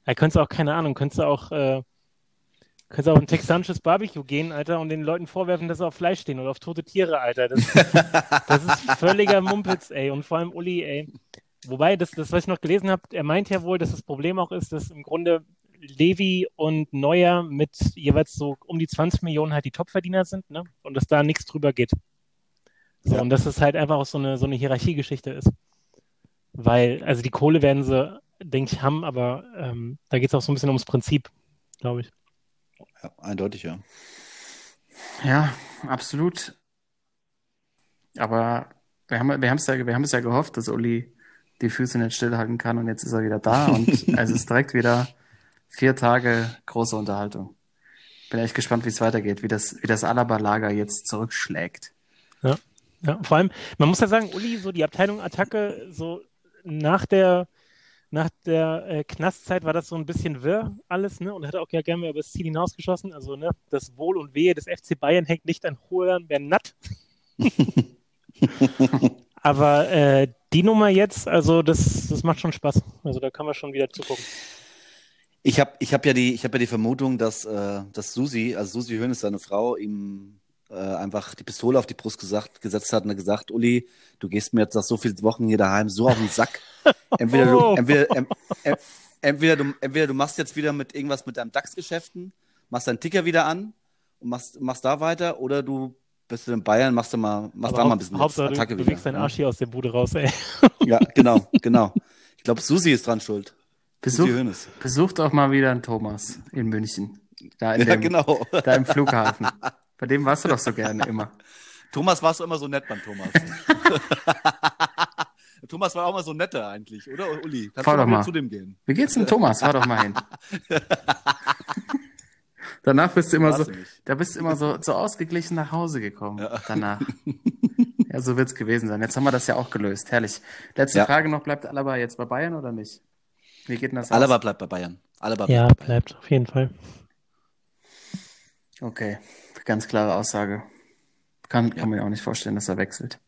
da könntest du auch, keine Ahnung, könntest du auch, äh, könntest du auch ein texanisches Barbecue gehen, Alter, und den Leuten vorwerfen, dass sie auf Fleisch stehen oder auf tote Tiere, Alter. Das, das ist völliger Mumpitz, ey. Und vor allem Uli, ey. Wobei, das, das, was ich noch gelesen habe, er meint ja wohl, dass das Problem auch ist, dass im Grunde Levi und Neuer mit jeweils so um die 20 Millionen halt die Topverdiener sind, ne? Und dass da nichts drüber geht. So, Ja. und dass es halt einfach auch so eine, so eine Hierarchiegeschichte ist. Weil, also die Kohle werden sie, denke ich, haben, aber ähm, da geht es auch so ein bisschen ums Prinzip, glaube ich. Ja, eindeutig, ja. Ja, absolut. Aber wir haben wir haben's ja, wir haben es ja gehofft, dass Uli die Füße nicht stillhalten kann und jetzt ist er wieder da [LAUGHS] und es ist direkt wieder vier Tage große Unterhaltung. Bin echt gespannt, wie es weitergeht, wie das, wie das Alaba-Lager jetzt zurückschlägt. Ja, vor allem, man muss ja sagen, Uli, so die Abteilung Attacke, so nach der, nach der äh, Knastzeit war das so ein bisschen wirr alles, ne? Und hat auch ja gerne mal über das Ziel hinausgeschossen. Also, ne, das Wohl und Wehe des FC Bayern hängt nicht an Hohlern, wer natt. Aber äh, die Nummer jetzt, also das, das macht schon Spaß. Also da kann man schon wieder zugucken. Ich habe ich hab ja, die, ich hab ja die Vermutung, dass, äh, dass Susi, also Susi Höhn ist seine Frau, ihm äh, einfach die Pistole auf die Brust gesagt, gesetzt hat und hat gesagt, Uli, du gehst mir jetzt nach so vielen Wochen hier daheim so auf den Sack. [LAUGHS] Entweder du, Oh. entweder, em, em, entweder, du, entweder du machst jetzt wieder mit irgendwas mit deinem DAX-Geschäften, machst deinen Ticker wieder an und machst, machst da weiter oder du bist in Bayern, machst du mal, machst da mal ein bisschen Hauptsache, du, Attacke du wieder. wiegst deinen ja. Arsch hier aus der Bude raus, ey. ja, [LAUGHS] genau, genau. Ich glaube, Susi ist dran schuld. Besuch, besucht auch mal wieder einen Thomas in München. Da, in Ja, dem, genau. da im Flughafen. Bei dem warst du doch so gerne immer. Thomas warst du immer so nett beim Thomas. [LAUGHS] Thomas war auch immer so netter eigentlich, oder Uli? Kannst Fahr du doch mal. zu dem gehen? Wie geht's denn Thomas? Fahr doch mal hin. [LAUGHS] Danach bist du immer so, nicht. da bist du immer so, so ausgeglichen nach Hause gekommen. Danach. [LAUGHS] Ja, so wird's gewesen sein. Jetzt haben wir das ja auch gelöst. Herrlich. Letzte Ja. Frage noch, bleibt Alaba jetzt bei Bayern oder nicht? Wie geht denn das Alaba aus? bleibt bei Bayern. Alaba Ja, bleibt. bleibt auf jeden Fall. Okay, ganz klare Aussage. Kann, kann man ja auch nicht vorstellen, dass er wechselt.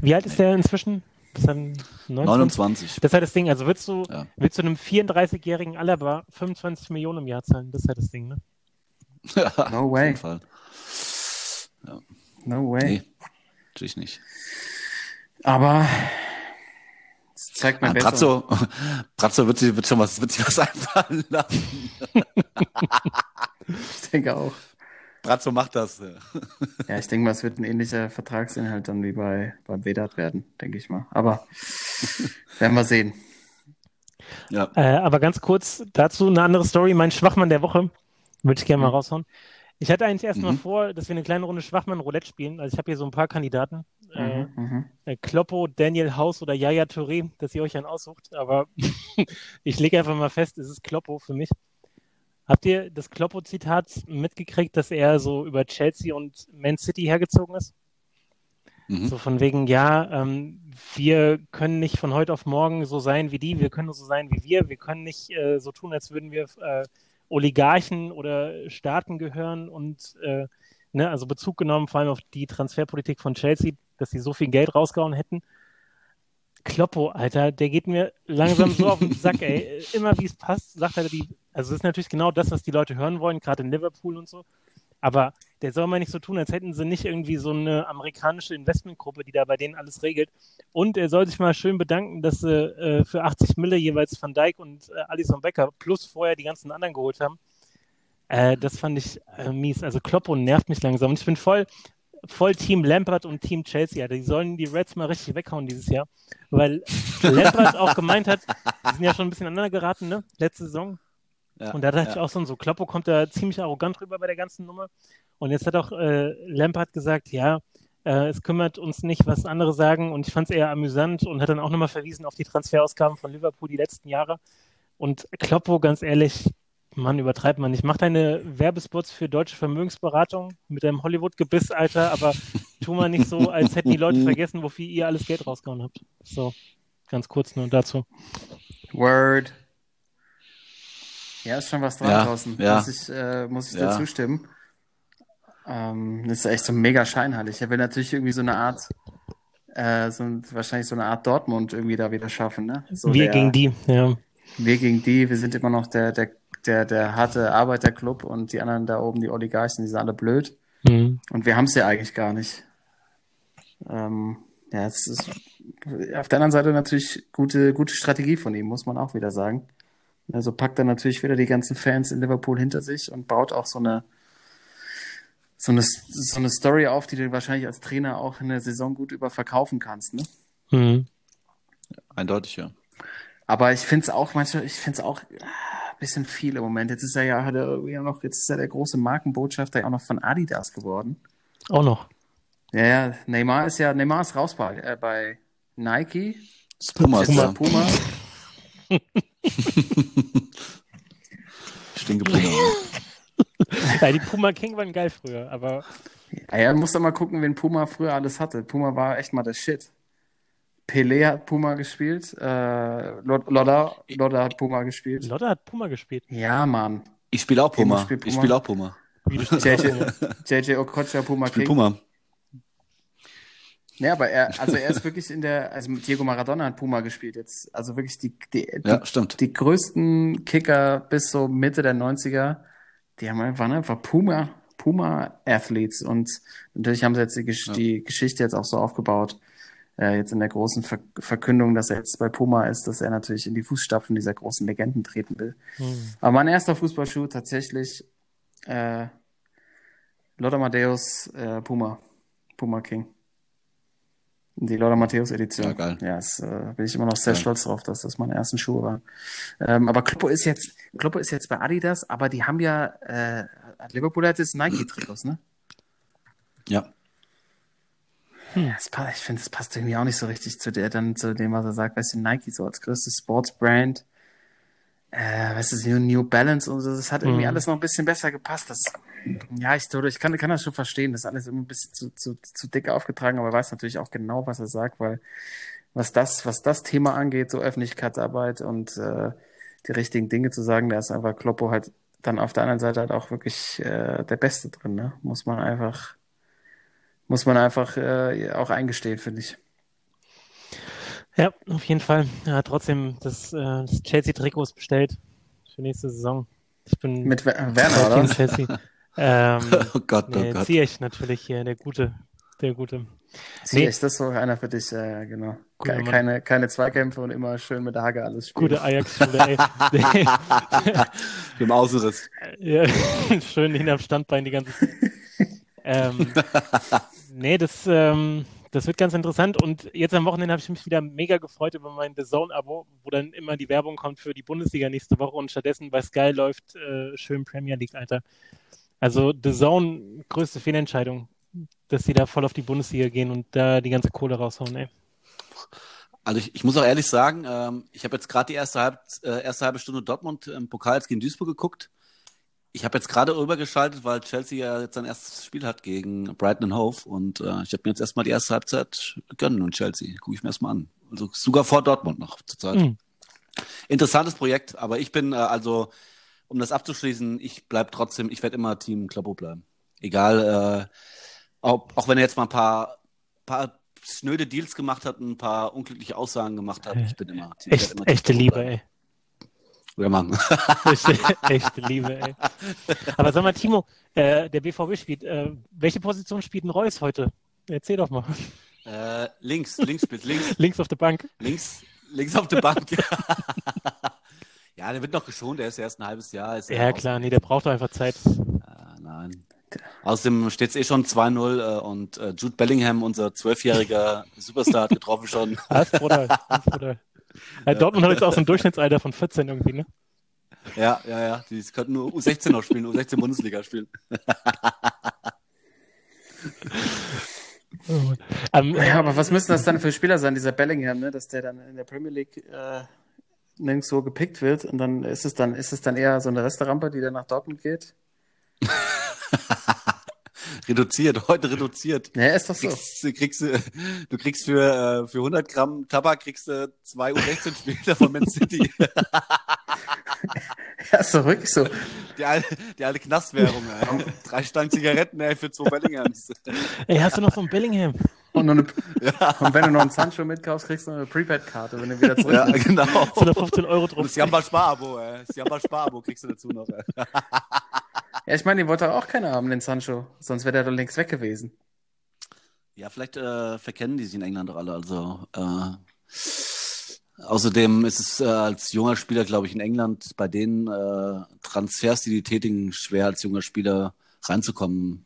Wie alt ist der inzwischen? Ist er 19? 29. Das ist halt das Ding. Also willst du, Ja. willst du einem 34-jährigen Alaba 25 Millionen im Jahr zahlen? Das ist halt das Ding, ne? No Auf way. jeden Fall. No way. Nee, natürlich nicht. Aber es zeigt mir Ja, besser. Brazzo, [LAUGHS] Brazzo wird, sich, wird schon was, wird sich was [LAUGHS] einfallen lassen. Ich denke auch. Brazzo macht das. ja. [LAUGHS] Ja, ich denke mal, es wird ein ähnlicher Vertragsinhalt dann wie bei beim Vedat werden, denke ich mal. Aber werden wir sehen. Ja. Äh, aber ganz kurz dazu eine andere Story. Mein Schwachmann der Woche würde ich gerne mal raushauen. Ich hatte eigentlich erst mal Mhm. vor, dass wir eine kleine Runde Schwachmann-Roulette spielen. Also ich habe hier so ein paar Kandidaten. Äh, Mhm, mhm. äh, Kloppo, Daniel Haus oder Yaya Touré, dass ihr euch einen aussucht. Aber [LAUGHS] ich lege einfach mal fest, es ist Kloppo für mich. Habt ihr das Kloppo-Zitat mitgekriegt, dass er so über Chelsea und Man City hergezogen ist? Mhm. So von wegen, ja, ähm, wir können nicht von heute auf morgen so sein wie die, wir können nur so sein wie wir, wir können nicht äh, so tun, als würden wir äh, Oligarchen oder Staaten gehören und äh, ne, also Bezug genommen vor allem auf die Transferpolitik von Chelsea, dass sie so viel Geld rausgehauen hätten. Kloppo, Alter, der geht mir langsam so auf den [LAUGHS] Sack, ey. Immer wie es passt, sagt er die. Also, das ist natürlich genau das, was die Leute hören wollen, gerade in Liverpool und so. Aber der soll mal nicht so tun, als hätten sie nicht irgendwie so eine amerikanische Investmentgruppe, die da bei denen alles regelt. Und er soll sich mal schön bedanken, dass sie äh, für 80 Mille jeweils Van Dijk und äh, Alisson Becker plus vorher die ganzen anderen geholt haben. Äh, das fand ich äh, mies. Also Kloppo nervt mich langsam. Und ich bin voll, voll Team Lampard und Team Chelsea. Alter. Die sollen die Reds mal richtig weghauen dieses Jahr. Weil Lampard auch gemeint hat, die sind ja schon ein bisschen aneinander geraten, ne? Letzte Saison. Ja, Und da dachte ich ja. auch so, so Kloppo kommt da ziemlich arrogant rüber bei der ganzen Nummer. Und jetzt hat auch äh, Lampard gesagt, ja, äh, es kümmert uns nicht, was andere sagen. Und ich fand es eher amüsant und hat dann auch nochmal verwiesen auf die Transferausgaben von Liverpool die letzten Jahre. Und Kloppo, ganz ehrlich, Mann, übertreibt man nicht. Mach deine Werbespots für deutsche Vermögensberatung mit deinem Hollywood-Gebiss, Alter, aber tu mal nicht so, als hätten die Leute vergessen, wofür ihr alles Geld rausgehauen habt. So, ganz kurz nur dazu. Word. Ja, ist schon was dran Ja, draußen. ja. Muss ich, äh, muss ich Ja. dir zustimmen. Ähm, das ist echt so mega scheinheilig. Er will natürlich irgendwie so eine Art, äh, so, ein- wahrscheinlich so eine Art Dortmund irgendwie da wieder schaffen, ne? So Wir der- gegen die, ja. Wir gegen die, wir sind immer noch der, der, der, der harte Arbeiterclub und die anderen da oben, die Oligarchen, die sind alle blöd. Mhm. Und wir haben es ja eigentlich gar nicht. Ähm, ja, es ist auf der anderen Seite natürlich gute, gute Strategie von ihm, muss man auch wieder sagen. Also packt er natürlich wieder die ganzen Fans in Liverpool hinter sich und baut auch so eine, so eine, so eine Story auf, die du wahrscheinlich als Trainer auch in der Saison gut über verkaufen kannst, ne? Mhm. Eindeutig, ja. Aber ich finde es auch manchmal, ich finde es auch ah, ein bisschen viel im Moment. Jetzt ist er ja, hat er irgendwie auch noch, jetzt ist er der große Markenbotschafter ja auch noch von Adidas geworden. Auch noch. Ja, ja, Neymar ist ja, Neymar ist raus bei, äh, bei Nike. Das Puma Puma. [LAUGHS] Geblieben. [LAUGHS] [LAUGHS] Ja, die Puma King waren geil früher, aber Ja, ja, musst doch mal gucken, wen Puma früher alles hatte. Puma war echt mal der Shit. Pelé hat Puma gespielt, äh, Lod- Lodder, Lodder hat Puma gespielt. Lotte hat Puma gespielt. Ja, Mann. Ich spiele auch Puma. spielt Puma. Ich spiele auch Puma. JJ, JJ Okocha, Puma Ich spiele King. Puma. Ja, aber er, [LAUGHS] also er ist wirklich in der, also Diego Maradona hat Puma gespielt jetzt. Also wirklich die, die, die, Ja, stimmt. die größten Kicker bis so Mitte der 90er, die haben einfach, waren einfach Puma, Puma-Athletes. Und natürlich haben sie jetzt die, Gesch Ja. die Geschichte jetzt auch so aufgebaut, äh, jetzt in der großen Ver Verkündung, dass er jetzt bei Puma ist, dass er natürlich in die Fußstapfen dieser großen Legenden treten will. Mhm. Aber mein erster Fußballschuh tatsächlich äh, Lothar Matthäus äh, Puma, Puma King. Die Lothar Matthäus Edition. Ja, geil. Ja, es, äh, bin ich immer noch sehr Geil. stolz drauf, dass das meine ersten Schuhe waren. Ähm, aber Kloppo ist jetzt, Kloppo ist jetzt bei Adidas, aber die haben ja, äh, Liverpool hat jetzt Nike-Trikots, ne? Ja. Das pa- ich finde, das passt irgendwie auch nicht so richtig zu der, dann zu dem, was er sagt, weißt du, Nike so als größtes Sportsbrand, äh, weißt du, New, New Balance und so, das hat irgendwie Mhm. alles noch ein bisschen besser gepasst. Das, ja, ich, ich kann, kann das schon verstehen, das ist alles immer ein bisschen zu, zu, zu dick aufgetragen, aber er weiß natürlich auch genau, was er sagt, weil was das, was das Thema angeht, so Öffentlichkeitsarbeit und äh, die richtigen Dinge zu sagen, da ist einfach Kloppo halt dann auf der anderen Seite halt auch wirklich äh, der Beste drin, ne? Muss man einfach, muss man einfach äh, auch eingestehen, finde ich. Ja, auf jeden Fall. Er hat trotzdem das, äh, das Chelsea-Trikots bestellt für nächste Saison. Ich bin Mit voll Werner, oder? Chelsea. [LAUGHS] ähm, [LAUGHS] Oh Gott, oh nee, Gott. Ziyech natürlich hier, der Gute. Der Gute. Nee. Das ist so einer für dich, äh, genau. Guter Ke Mann. keine, keine Zweikämpfe und immer schön mit der Hacke alles spielen. Gute Ajax-Schule, ey. Dem Außenriss. Ja, schön hinterm Standbein die ganze Zeit. [LAUGHS] ähm, nee, das, ähm, das wird ganz interessant. Und jetzt am Wochenende habe ich mich wieder mega gefreut über mein The Zone-Abo, wo dann immer die Werbung kommt für die Bundesliga nächste Woche und stattdessen bei Sky läuft äh, schön Premier League, Alter. Also The Zone, größte Fehlentscheidung, dass sie da voll auf die Bundesliga gehen und da die ganze Kohle raushauen, ey. Also ich, ich muss auch ehrlich sagen, ähm, ich habe jetzt gerade die erste, halb, äh, erste halbe Stunde Dortmund im Pokal gegen Duisburg geguckt. Ich habe jetzt gerade rübergeschaltet, weil Chelsea ja jetzt sein erstes Spiel hat gegen Brighton and Hove und äh, ich habe mir jetzt erstmal die erste Halbzeit gönnen und Chelsea. Gucke ich mir erstmal an. Also sogar vor Dortmund noch zurzeit. Mhm. Interessantes Projekt, aber ich bin äh, also, um das abzuschließen, ich bleib trotzdem, ich werde immer Team Kloppo bleiben. Egal, äh, ob, auch wenn er jetzt mal ein paar, paar schnöde Deals gemacht hat, ein paar unglückliche Aussagen gemacht hat, ich bin immer Team. Echt, immer Team echte Kloppo Liebe, bleiben. ey. Ja, Mann. Echte, echte Liebe, ey. Aber sag mal, Timo, äh, der BVB spielt, äh, welche Position spielt ein Reus heute? Erzähl doch mal. äh, links, links spielt, links, [LAUGHS] Links auf der Bank. links, links auf der Bank. [LAUGHS] ja, der wird noch geschont, der ist erst ein halbes Jahr. Ist Ja, klar, nee, der braucht doch einfach Zeit. Ah, nein. Außerdem steht es eh schon 2-0 äh, und äh, Jude Bellingham, unser zwölfjähriger Superstar, hat getroffen schon. Alles Bruder, alles Bruder. Ja, Dortmund hat jetzt auch so ein Durchschnittsalter von 14 irgendwie, ne? Ja, ja, ja. Die könnten nur U16 noch spielen, U16 Bundesliga spielen. [LAUGHS] Ähm, Ja, aber was müssen das dann für Spieler sein, dieser Bellingham, ne? dass der dann in der Premier League äh, nirgendwo gepickt wird und dann ist es dann, ist es dann eher so eine Resterampe, die dann nach Dortmund geht? [LAUGHS] reduziert, [LAUGHS] heute reduziert. Ja, ist doch so. Kriegst, du kriegst, du- du kriegst für, äh, für 100 Gramm Tabak kriegst du zwei U16-Spieler von Man City. [LAUGHS] Ja, ist doch wirklich so. Die alte, die alte Knastwährung, ey. Drei Stangen Zigaretten, ey, für zwei Bellinghams. Ey, hast du noch so ein Bellingham? Und, noch eine, und wenn du noch einen Sancho mitkaufst, kriegst du noch eine Prepaid-Karte, wenn du wieder zurück Ja, genau. 115 Euro Und drauf. das Jamba Sparabo, ey. Das Jamba Sparabo kriegst du dazu noch, ey. Ja, ich meine, den wollte auch keiner haben, den Sancho. Sonst wäre der doch längst weg gewesen. Ja, vielleicht äh, verkennen die sich in England doch alle. Also äh, außerdem ist es äh, als junger Spieler, glaube ich, in England bei den äh, Transfers, die die tätigen, schwer als junger Spieler reinzukommen.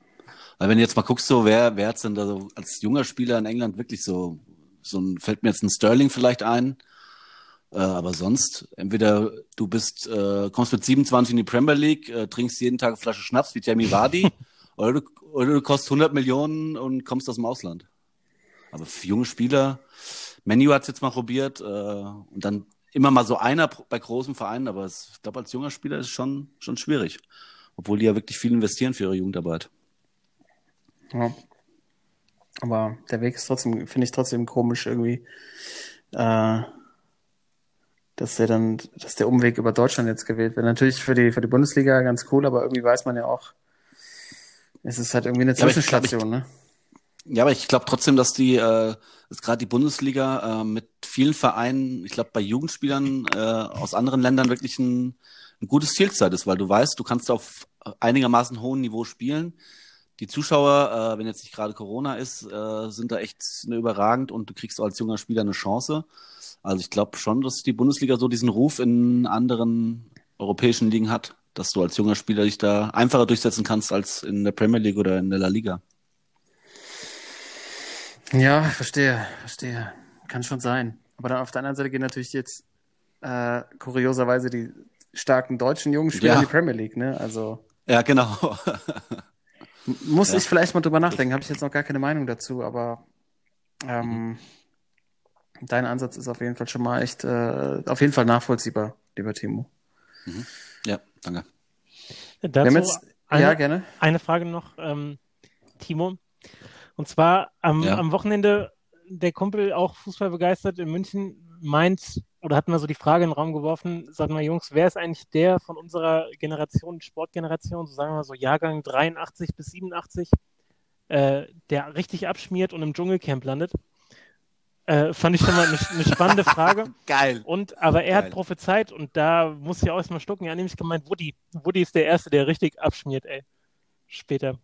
Weil wenn du jetzt mal guckst, so wer wer hat's denn da so als junger Spieler in England wirklich so so ein fällt mir jetzt ein Sterling vielleicht ein. Äh, aber sonst, entweder du bist, äh, kommst mit 27 in die Premier League, äh, trinkst jeden Tag eine Flasche Schnaps wie Jamie Vardy, [LAUGHS] oder du, oder du kostest 100 Millionen und kommst aus dem Ausland. Aber für junge Spieler, Menu hat's jetzt mal probiert, äh, und dann immer mal so einer bei großen Vereinen, aber es, ich glaube, als junger Spieler ist es schon, schon schwierig. Obwohl die ja wirklich viel investieren für ihre Jugendarbeit. Ja. Aber der Weg ist trotzdem, finde ich trotzdem komisch irgendwie, äh, dass der dann, dass der Umweg über Deutschland jetzt gewählt wird. Natürlich für die, für die Bundesliga ganz cool, aber irgendwie weiß man ja auch, es ist halt irgendwie eine Ja, aber ich Zwischenstation, ne? Ja, aber ich glaube trotzdem, dass die, äh, dass gerade die Bundesliga äh, mit vielen Vereinen, ich glaube bei Jugendspielern äh, aus anderen Ländern wirklich ein, ein gutes Zielzeit ist, weil du weißt, du kannst auf einigermaßen hohem Niveau spielen. Die Zuschauer, äh, wenn jetzt nicht gerade Corona ist, äh, sind da echt ne, überragend und du kriegst als junger Spieler eine Chance. Also ich glaube schon, dass die Bundesliga so diesen Ruf in anderen europäischen Ligen hat, dass du als junger Spieler dich da einfacher durchsetzen kannst als in der Premier League oder in der La Liga. Ja, verstehe, verstehe. Kann schon sein. Aber dann auf der anderen Seite gehen natürlich jetzt äh, kurioserweise die starken deutschen jungen Spieler Ja. in die Premier League, ne? Also Ja, genau. [LAUGHS] muss Ja. ich vielleicht mal drüber nachdenken. Habe ich jetzt noch gar keine Meinung dazu, aber ähm, dein Ansatz ist auf jeden Fall schon mal echt, äh, auf jeden Fall nachvollziehbar, lieber Timo. Ja, danke. Wir Dazu haben jetzt, eine, ja, gerne. eine Frage noch, ähm, Timo. Und zwar am, Ja. am Wochenende der Kumpel auch Fußball begeistert in München meint oder hat mal so die Frage in den Raum geworfen, sag mal Jungs, wer ist eigentlich der von unserer Generation, Sportgeneration, so sagen wir mal so Jahrgang 83 bis 87, äh, der richtig abschmiert und im Dschungelcamp landet? Äh, fand ich schon mal eine, eine spannende [LAUGHS] Frage. Geil. Und, aber er Geil. hat prophezeit und da muss ich auch erstmal stucken. Er hat nämlich gemeint, Woody. Woody ist der Erste, der richtig abschmiert, ey. Später.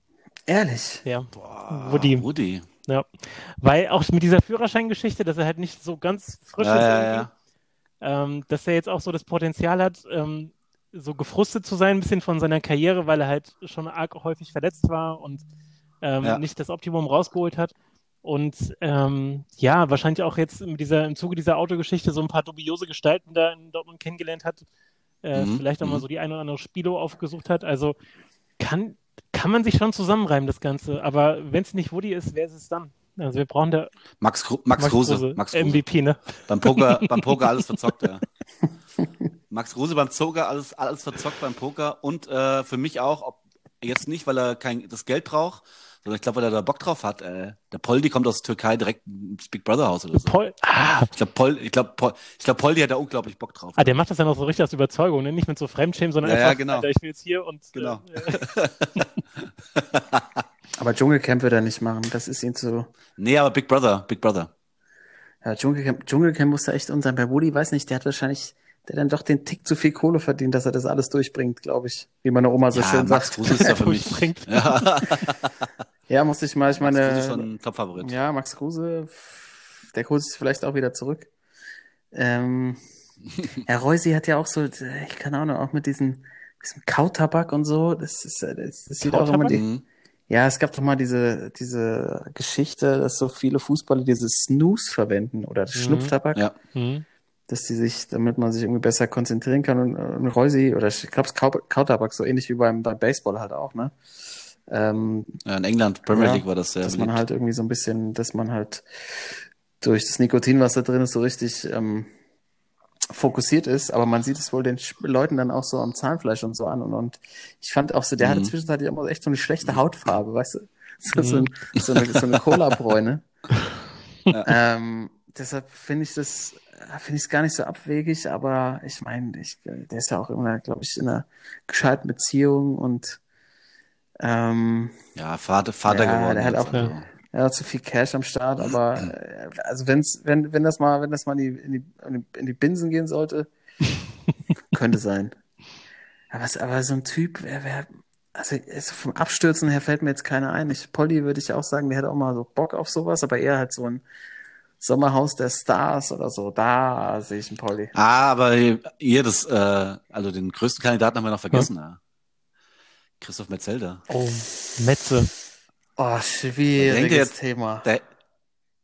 Ehrlich. Ja. Boah, Woody. Woody. Ja. Weil auch mit dieser Führerscheingeschichte, dass er halt nicht so ganz frisch Ja, ist ja, irgendwie, Ähm, dass er jetzt auch so das Potenzial hat, ähm, so gefrustet zu sein, ein bisschen von seiner Karriere, weil er halt schon arg häufig verletzt war und ähm, Ja. nicht das Optimum rausgeholt hat. Und ähm, ja, wahrscheinlich auch jetzt mit dieser, im Zuge dieser Autogeschichte so ein paar dubiose Gestalten da in Dortmund kennengelernt hat. Äh, Mhm, Vielleicht auch mal mhm. so die ein oder andere Spilo aufgesucht hat. Also kann, kann man sich schon zusammenreimen, das Ganze. Aber wenn es nicht Woody ist, wer ist es dann? Also wir brauchen da Max, Kru- Max, Kruse. Max Kruse. MVP, ne? Beim Poker, [LAUGHS] beim Poker alles verzockt, ja. Max Kruse beim Poker alles, alles verzockt beim Poker und äh, für mich auch, ob jetzt nicht, weil er kein das Geld braucht, sondern ich glaube, weil er da Bock drauf hat. Äh, der Poldi kommt aus der Türkei direkt ins Big Brother Haus oder so. Paul, ah, Ich glaube, Pol, ich glaube, Pol, ich glaube, Poldi hat da unglaublich Bock drauf. ah, der macht das dann auch so richtig aus Überzeugung, ne? Nicht mit so Fremdschämen, sondern Ja, ja, einfach, genau. Alter, ich will jetzt hier und Genau. Äh, [LAUGHS] [LAUGHS] Aber Dschungelcamp wird er nicht machen. Das ist ihm zu. Nee, aber Big Brother, Big Brother. Ja, Dschungelcamp, Dschungelcamp muss da echt unten sein. Bei Woody, weiß nicht, der hat wahrscheinlich, der hat dann doch den Tick zu viel Kohle verdient, dass er das alles durchbringt, glaube ich. Wie meine Oma so ja, schön Max sagt. Kruse ist da für mich. Durchbringt. Ja, [LAUGHS] Ja, muss ich mal, ich Max Kruse ist meine, schon ein Top-Favorit. ja, Max Kruse, der holt sich vielleicht auch wieder zurück. Ähm, [LAUGHS] Herr Reusi hat ja auch so, ich kann auch noch, auch mit diesem, diesem Kautabak und so, das ist, äh, das, das sieht auch immer die, Mhm. Ja, es gab doch mal diese, diese Geschichte, dass so viele Fußballer dieses Snooze verwenden oder Schnupftabak, Ja. hm. dass die sich, damit man sich irgendwie besser konzentrieren kann und, und Reusi, oder ich glaube, Kau Kautabak, so ähnlich wie beim, beim Baseball halt auch, ne? Ähm, ja, in England, Premier Ja, League war das sehr dass man beliebt. halt irgendwie so ein bisschen, dass man halt durch das Nikotin, was da drin ist, so richtig ähm, fokussiert ist. Aber man sieht es wohl den Leuten dann auch so am Zahnfleisch und so an. Und, und ich fand auch so, der hatte Mhm. zwischenzeitlich immer echt so eine schlechte Hautfarbe, weißt du? so, so, ein, so eine, so eine Cola-Bräune. [LAUGHS] ähm, deshalb finde ich das, finde ich es gar nicht so abwegig, aber ich meine, ich, der ist ja auch immer, glaube ich, in einer gescheiten Beziehung und ähm, Ja, Vater, Vater Ja, geworden. der hat auch- also. Er hat zu viel Cash am Start, aber äh, also wenn's, wenn, wenn das mal, wenn das mal in die, in die, in die, in die Binsen gehen sollte, [LAUGHS] könnte sein. Aber, es- aber so ein Typ, wer, wer, also vom Abstürzen her fällt mir jetzt keiner ein. Ich, Polly würde ich auch sagen, der hätte auch mal so Bock auf sowas, aber eher halt so ein Sommerhaus der Stars oder so. Da sehe ich einen Polly. Ah, aber ihr, das, äh, also den größten Kandidaten haben wir noch vergessen. Ja. Christoph Metzelder. Oh, Metze. Oh, schwieriges jetzt- Thema. Der,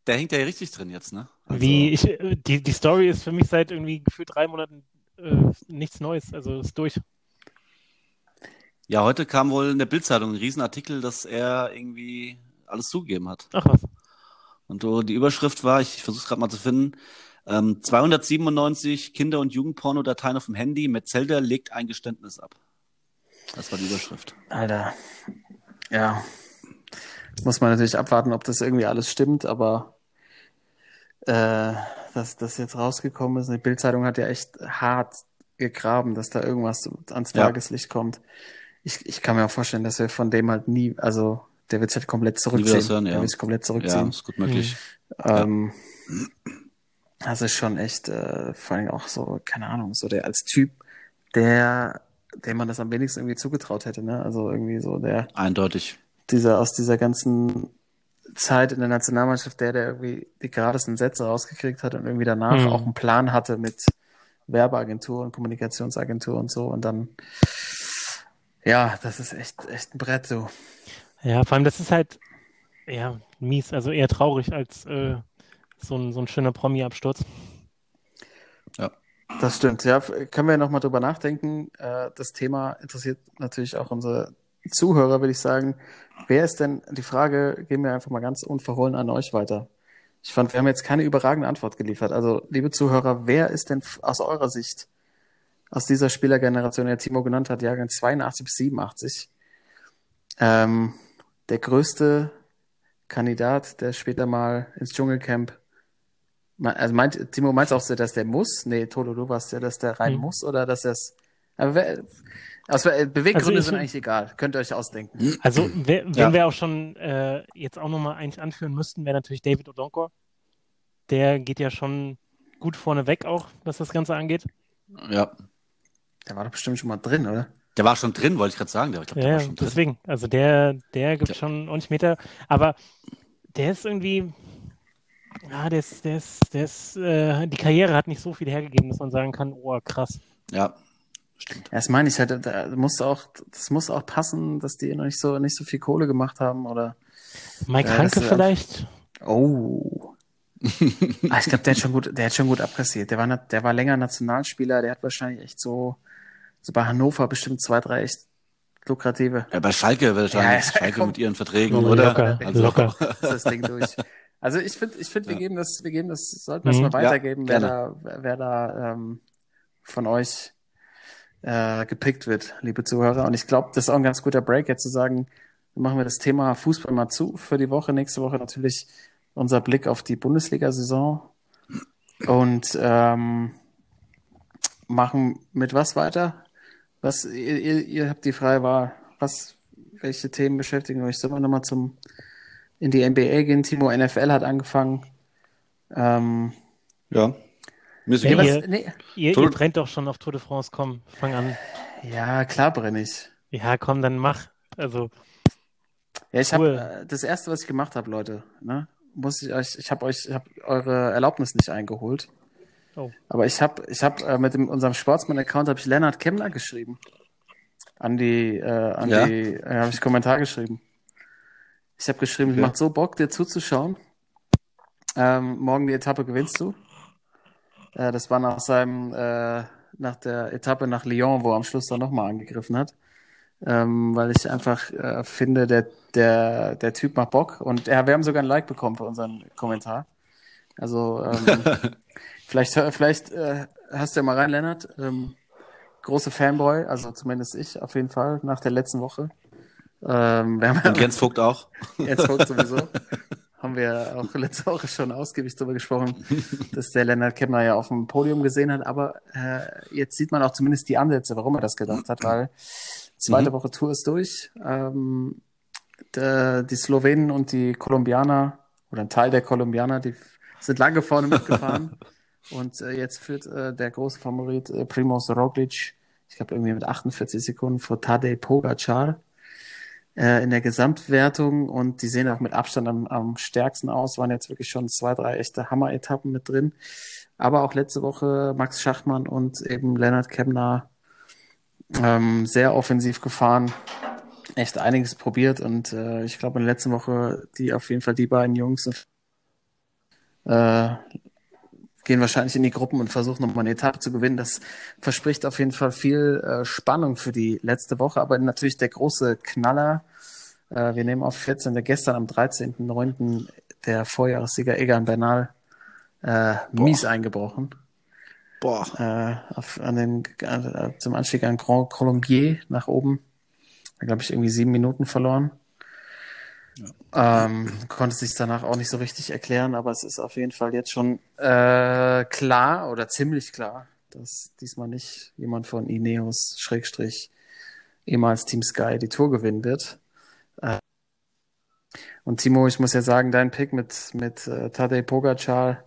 der hängt ja hier richtig drin jetzt, ne? Also, Wie ich, die, die Story ist für mich seit irgendwie gefühlt drei Monaten äh, nichts Neues. Also ist durch. Ja, heute kam wohl in der Bildzeitung ein Riesenartikel, dass er irgendwie alles zugegeben hat. Ach was. Und so die Überschrift war, ich versuche es gerade mal zu finden, ähm, 297 Kinder- und Jugendporno-Dateien auf dem Handy, Metzelder legt ein Geständnis ab. Das war die Überschrift. Alter. Ja. Muss man natürlich abwarten, ob das irgendwie alles stimmt, aber äh, dass das jetzt rausgekommen ist, die Bildzeitung hat ja echt hart gegraben, dass da irgendwas ans Ja. Tageslicht kommt. Ich, ich kann mir auch vorstellen, dass wir von dem halt nie, also der wird sich halt komplett zurückziehen. hören, ja. Der wird sich komplett Ja, zurückziehen. ist gut möglich. Ähm, das ist schon echt, äh, vor allem auch so, keine Ahnung, so der als Typ, der, dem man das am wenigsten irgendwie zugetraut hätte, ne? Also irgendwie so der, Eindeutig. Dieser, aus dieser ganzen Zeit in der Nationalmannschaft, der, der irgendwie die geradesten Sätze rausgekriegt hat und irgendwie danach Mhm. auch einen Plan hatte mit Werbeagentur und Kommunikationsagentur und so und dann, ja, das ist echt, echt ein Brett, so. Ja, vor allem, das ist halt, ja, mies, also eher traurig als äh, so, ein, so ein schöner Promi-Absturz. Das stimmt, ja. Können wir nochmal drüber nachdenken. Äh, Das Thema interessiert natürlich auch unsere Zuhörer, würde ich sagen. Wer ist denn, die Frage gehen wir einfach mal ganz unverhohlen an euch weiter. Ich fand, wir haben jetzt keine überragende Antwort geliefert. Also, liebe Zuhörer, wer ist denn aus eurer Sicht, aus dieser Spielergeneration, die Timo genannt hat, Jahrgang 82 bis 87, ähm, der größte Kandidat, der später mal ins Dschungelcamp Also meint, Timo, meinst du auch, so, dass der muss? Nee, Tolo, du warst ja, dass der rein Hm. muss oder dass das. Aber wer, also, äh, Beweggründe Also ich- sind eigentlich egal. Könnt ihr euch ausdenken. Also, wer, [LAUGHS] wenn Ja. wir auch schon äh, jetzt auch nochmal eigentlich anführen müssten, wäre natürlich David Odonkor. Der geht ja schon gut vorne weg auch, was das Ganze angeht. Ja. Der war doch bestimmt schon mal drin, oder? Der war schon drin, wollte ich gerade sagen. Der, ich glaub, der Ja, war schon drin. deswegen. Also der, der gibt Ja. schon ordentlich Meter. Aber der ist irgendwie, ja, der ist, der ist, der ist, äh, die Karriere hat nicht so viel hergegeben, dass man sagen kann, oh, krass. Ja, stimmt. Ja, Das meine ich halt, da muss auch, das muss auch passen, dass die noch nicht so, nicht so viel Kohle gemacht haben, oder? Mike Ja, Hanke das vielleicht? Oh. ah, ich glaube, der hat schon gut, der hat schon gut abkassiert. Der war, der war länger Nationalspieler, der hat wahrscheinlich echt so, so bei Hannover bestimmt zwei, drei echt lukrative. Ja, bei Schalke wahrscheinlich. Ja, Schalke komm. mit ihren Verträgen, Oh, oder? locker, Also, locker. das Ding durch. Also ich finde, ich finde, wir geben das, wir geben das, sollten wir es Mhm. mal weitergeben, Ja, wer da, wer da ähm, von euch äh, gepickt wird, liebe Zuhörer. Und ich glaube, das ist auch ein ganz guter Break, jetzt zu sagen, machen wir das Thema Fußball mal zu für die Woche. Nächste Woche natürlich unser Blick auf die Bundesliga-Saison und ähm, machen mit was weiter? Was ihr, ihr, habt die freie Wahl. Was, welche Themen beschäftigen euch? Sollen wir nochmal zum in die NBA gehen? Timo NFL hat angefangen. Ähm, ja. Ist nee, ihr- nee. Ihr, ihr brennt doch schon auf Tour de France, komm, fang an. Ja, klar brenne ich. Ja, komm, dann mach. Also, Ja, ich Cool. habe äh, das erste, was ich gemacht habe, Leute, ne, muss ich euch, ich habe euch, ich habe eure Erlaubnis nicht eingeholt. Oh. Aber ich habe, ich habe äh, mit dem, unserem Sportsman-Account habe ich Lennart Kemmler geschrieben. An die, äh, an Ja? die, äh, habe ich Kommentar geschrieben. Ich habe geschrieben, Okay. macht so Bock, dir zuzuschauen. Ähm, morgen die Etappe gewinnst du. Äh, das war nach seinem, äh, nach der Etappe nach Lyon, wo er am Schluss dann nochmal angegriffen hat. Ähm, weil ich einfach äh, finde, der, der, der Typ macht Bock. Und ja, wir haben sogar ein Like bekommen für unseren Kommentar. Also ähm, [LAUGHS] vielleicht, vielleicht äh, hast du ja mal rein, Lennart. Ähm, große Fanboy, also zumindest ich auf jeden Fall, nach der letzten Woche. Ähm, wir haben Und Jens Vogt auch. [LAUGHS] Jetzt Vogt sowieso. Haben wir auch letzte Woche schon ausgiebig darüber gesprochen, dass der Lennart Kemmer ja auf dem Podium gesehen hat. Aber äh, jetzt sieht man auch zumindest die Ansätze, warum er das gedacht hat, weil zweite Mhm. Woche Tour ist durch. Ähm, der, die Slowenen und die Kolumbianer oder ein Teil der Kolumbianer, die sind lange vorne mitgefahren. [LAUGHS] und äh, jetzt führt äh, der große Favorit äh, Primoz Roglic, ich glaube irgendwie mit 48 Sekunden vor Tadej Pogacar äh, in der Gesamtwertung und die sehen auch mit Abstand am, am stärksten aus, waren jetzt wirklich schon zwei, drei echte Hammer-Etappen mit drin. Aber auch letzte Woche Max Schachmann und eben Lennart Kemner ähm, sehr offensiv gefahren, echt einiges probiert und äh, ich glaube in der letzten Woche die auf jeden Fall die beiden Jungs äh, gehen wahrscheinlich in die Gruppen und versuchen nochmal eine Etappe zu gewinnen. Das verspricht auf jeden Fall viel äh, Spannung für die letzte Woche, aber natürlich der große Knaller. Äh, wir nehmen auf 14. gestern am 13.09. der Vorjahressieger Egan Bernal äh, mies eingebrochen. Boah. Äh, auf, an den, äh, zum Anstieg an Grand Colombier nach oben. Da glaube ich irgendwie sieben Minuten verloren. Ähm, konnte sich danach auch nicht so richtig erklären, aber es ist auf jeden Fall jetzt schon äh, klar oder ziemlich klar, dass diesmal nicht jemand von Ineos Schrägstrich ehemals Team Sky die Tour gewinnen wird. Äh, und Timo, ich muss ja sagen, dein Pick mit, mit äh, Tadej Pogacar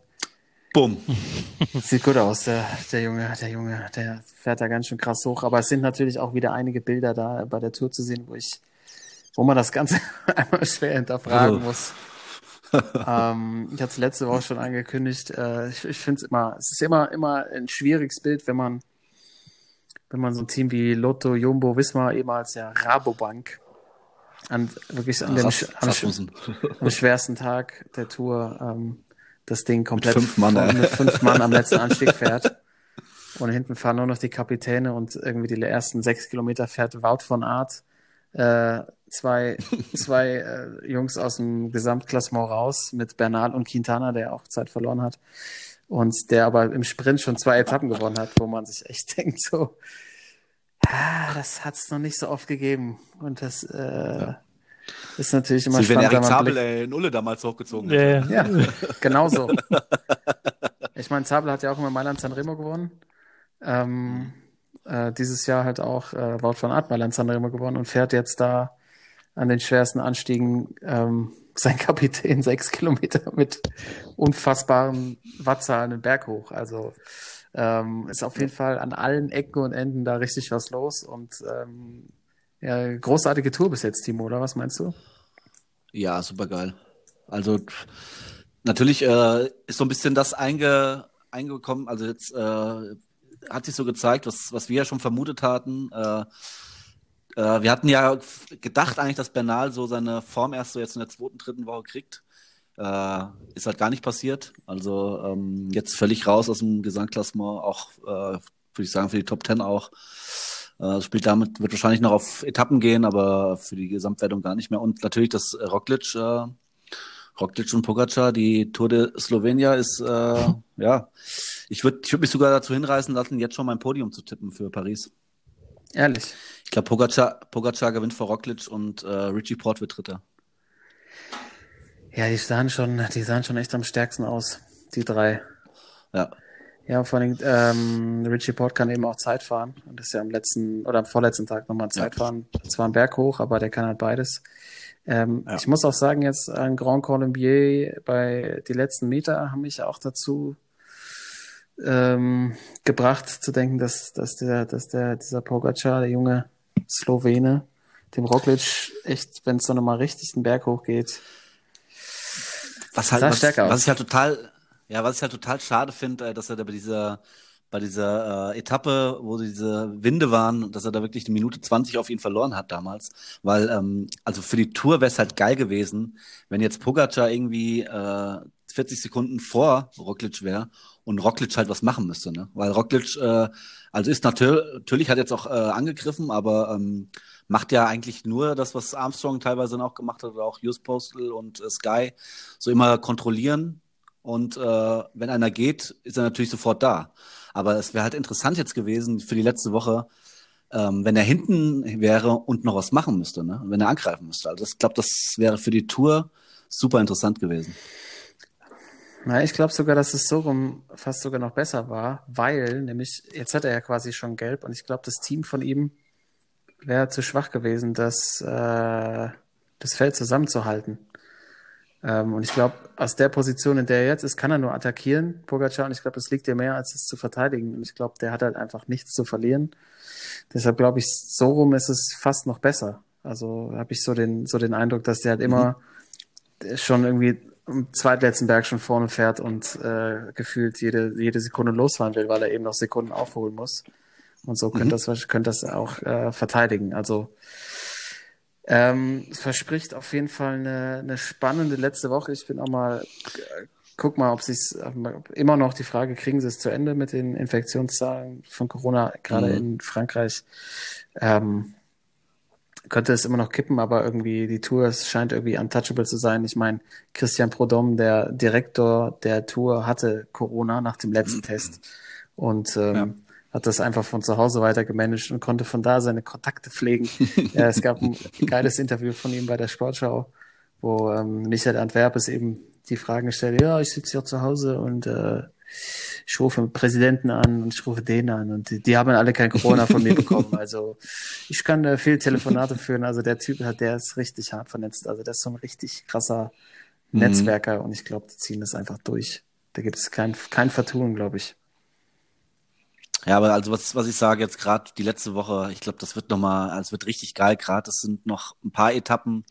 Bumm. [LAUGHS] sieht gut aus, der, der Junge, der Junge, der fährt da ganz schön krass hoch. Aber es sind natürlich auch wieder einige Bilder da bei der Tour zu sehen, wo ich, wo man das Ganze [LAUGHS] einmal schwer hinterfragen Oh. muss. ähm, ich hatte es letzte Woche schon angekündigt. Äh, ich ich finde es immer, es ist immer, immer ein schwieriges Bild, wenn man, wenn man so ein Team wie Lotto, Jumbo, Wismar, ehemals ja Rabobank, an wirklich an dem, Ras- am, Rasmussen. am schwersten Tag der Tour ähm, das Ding komplett fünf Mann, ey. mit fünf Mann am letzten [LAUGHS] Anstieg fährt. Und hinten fahren nur noch die Kapitäne und irgendwie die ersten sechs Kilometer fährt Wout von Art. Äh, zwei zwei äh, Jungs aus dem Gesamtklassement raus mit Bernal und Quintana, der auch Zeit verloren hat. Und der aber im Sprint schon zwei Etappen gewonnen hat, wo man sich echt [LAUGHS] denkt, so, ah, das hat es noch nicht so oft gegeben. Und das äh, ist natürlich immer wenn spannend, Erik wenn man Zabel Blick- äh, in Ulle damals hochgezogen Ja, hat. ja. ja, genau so. [LAUGHS] Ich meine, Zabel hat ja auch immer Mailand Sanremo gewonnen. Ähm, äh, dieses Jahr halt auch äh, Wout von Aert Mailand Sanremo gewonnen und fährt jetzt da an den schwersten Anstiegen ähm, [LAUGHS] sein Kapitän sechs Kilometer mit unfassbaren Wattzahlen den Berg hoch. Also ähm, ist auf jeden Fall an allen Ecken und Enden da richtig was los und ähm, ja, großartige Tour bis jetzt, Timo, oder was meinst du? Ja, super geil. Also natürlich äh, ist so ein bisschen das einge, eingekommen, also jetzt äh, hat sich so gezeigt, was, was wir ja schon vermutet hatten. Äh, äh, wir hatten ja gedacht eigentlich, dass Bernal so seine Form erst so jetzt in der zweiten, dritten Woche kriegt. Äh, ist halt gar nicht passiert. Also ähm, jetzt völlig raus aus dem Gesamtklassement, auch äh, würde ich sagen für die Top Ten auch. Äh, spielt damit, wird wahrscheinlich noch auf Etappen gehen, aber für die Gesamtwertung gar nicht mehr. Und natürlich das Roglic, äh, Roglic und Pogacar, die Tour de Slovenia ist, äh, [LAUGHS] ja, ich würde ich würd mich sogar dazu hinreißen lassen, jetzt schon mein Podium zu tippen für Paris. Ehrlich. Ich glaube, Pogacar, Pogacar gewinnt vor Roglic und äh, Richie Port wird Dritter. Ja, die sahen schon, die sahen schon echt am stärksten aus, die drei. Ja, Ja, vor allem, ähm, Richie Port kann eben auch Zeit fahren. Und das ist ja am letzten oder am vorletzten Tag nochmal Zeit fahren. Zwar ein Berg hoch, aber der kann halt beides. Ähm, Ja. Ich muss auch sagen, jetzt an Grand Colombier bei die letzten Meter haben mich auch dazu ähm, gebracht zu denken, dass, dass der, dass der, dieser Pogacar, der junge Slowene, dem Roglic echt, wenn es dann nochmal richtig den Berg hoch geht, was halt, was, was ich halt total, ja, was ich halt total schade finde, äh, dass er da bei dieser, bei dieser äh, Etappe, wo diese Winde waren, dass er da wirklich eine Minute 20 auf ihn verloren hat damals. Weil, ähm, also für die Tour wäre es halt geil gewesen, wenn jetzt Pogacar irgendwie äh, 40 Sekunden vor Roglic wäre und Roglic halt was machen müsste, ne? Weil Roglic, äh, also ist natür natürlich hat jetzt auch äh, angegriffen, aber ähm, macht ja eigentlich nur das, was Armstrong teilweise auch gemacht hat, oder auch Hughes Postal und äh, Sky, so immer kontrollieren. Und äh, wenn einer geht, ist er natürlich sofort da. Aber es wäre halt interessant jetzt gewesen für die letzte Woche, ähm, wenn er hinten wäre und noch was machen müsste, ne? wenn er angreifen müsste. Also ich glaube, das wäre für die Tour super interessant gewesen. Na, ich glaube sogar, dass es so rum fast sogar noch besser war, weil nämlich jetzt hat er ja quasi schon gelb und ich glaube, das Team von ihm wäre zu schwach gewesen, das, äh, das Feld zusammenzuhalten. Ähm, und ich glaube, aus der Position, in der er jetzt ist, kann er nur attackieren, Pogacar. Und ich glaube, es liegt dir mehr, als es zu verteidigen. Und ich glaube, der hat halt einfach nichts zu verlieren. Deshalb glaube ich, so rum ist es fast noch besser. Also habe ich so den, so den Eindruck, dass der halt immer mhm. schon irgendwie am zweitletzten Berg schon vorne fährt und äh, gefühlt jede, jede Sekunde losfahren will, weil er eben noch Sekunden aufholen muss. Und so könnte mhm. das, könnte das auch äh, verteidigen. Also ähm, es verspricht auf jeden Fall eine, eine spannende letzte Woche. Ich bin auch mal, äh, guck mal, ob sie es immer noch die Frage, kriegen sie es zu Ende mit den Infektionszahlen von Corona, gerade mhm. in Frankreich. Ähm, könnte es immer noch kippen, aber irgendwie die Tour es scheint irgendwie untouchable zu sein. Ich meine, Christian Prodom, der Direktor der Tour, hatte Corona nach dem letzten mhm. Test. Und ähm, ja hat das einfach von zu Hause weiter gemanagt und konnte von da seine Kontakte pflegen. [LAUGHS] ja, es gab ein geiles Interview von ihm bei der Sportschau, wo ähm, Michael Antwerpes eben die Fragen stellt, ja, ich sitze hier zu Hause und äh, ich rufe den Präsidenten an und ich rufe den an und die, die haben alle kein Corona von mir bekommen. [LAUGHS] Also ich kann äh, viel Telefonate führen. Also der Typ hat, der ist richtig hart vernetzt. Also der ist so ein richtig krasser mhm. Netzwerker und ich glaube, die ziehen das einfach durch. Da gibt es kein, kein Vertun, glaube ich. Ja, aber also was, was ich sage jetzt gerade die letzte Woche, ich glaube, das wird nochmal, also es wird richtig geil gerade. Es sind noch ein paar Etappen,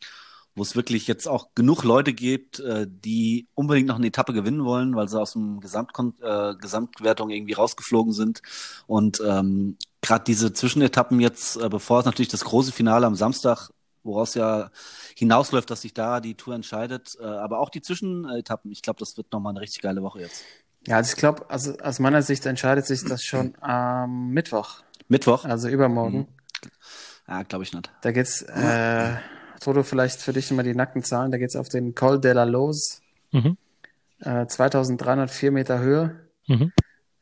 wo es wirklich jetzt auch genug Leute gibt, äh, die unbedingt noch eine Etappe gewinnen wollen, weil sie aus dem Gesamtkon äh, Gesamtwertung irgendwie rausgeflogen sind. Und ähm, gerade diese Zwischenetappen jetzt, äh, bevor es natürlich das große Finale am Samstag, woraus ja hinausläuft, dass sich da die Tour entscheidet, äh, aber auch die Zwischenetappen, ich glaube, das wird nochmal eine richtig geile Woche jetzt. Ja, also ich glaube, also aus meiner Sicht entscheidet sich das schon [CLEARS THROAT] am Mittwoch. Mittwoch? Also übermorgen. Mhm. Ja, glaube ich nicht. Da geht's, äh, Toto, vielleicht für dich immer die nackten Zahlen, da geht's auf den Col de la Loze. Mhm. Äh, 2304 Meter Höhe. Mhm.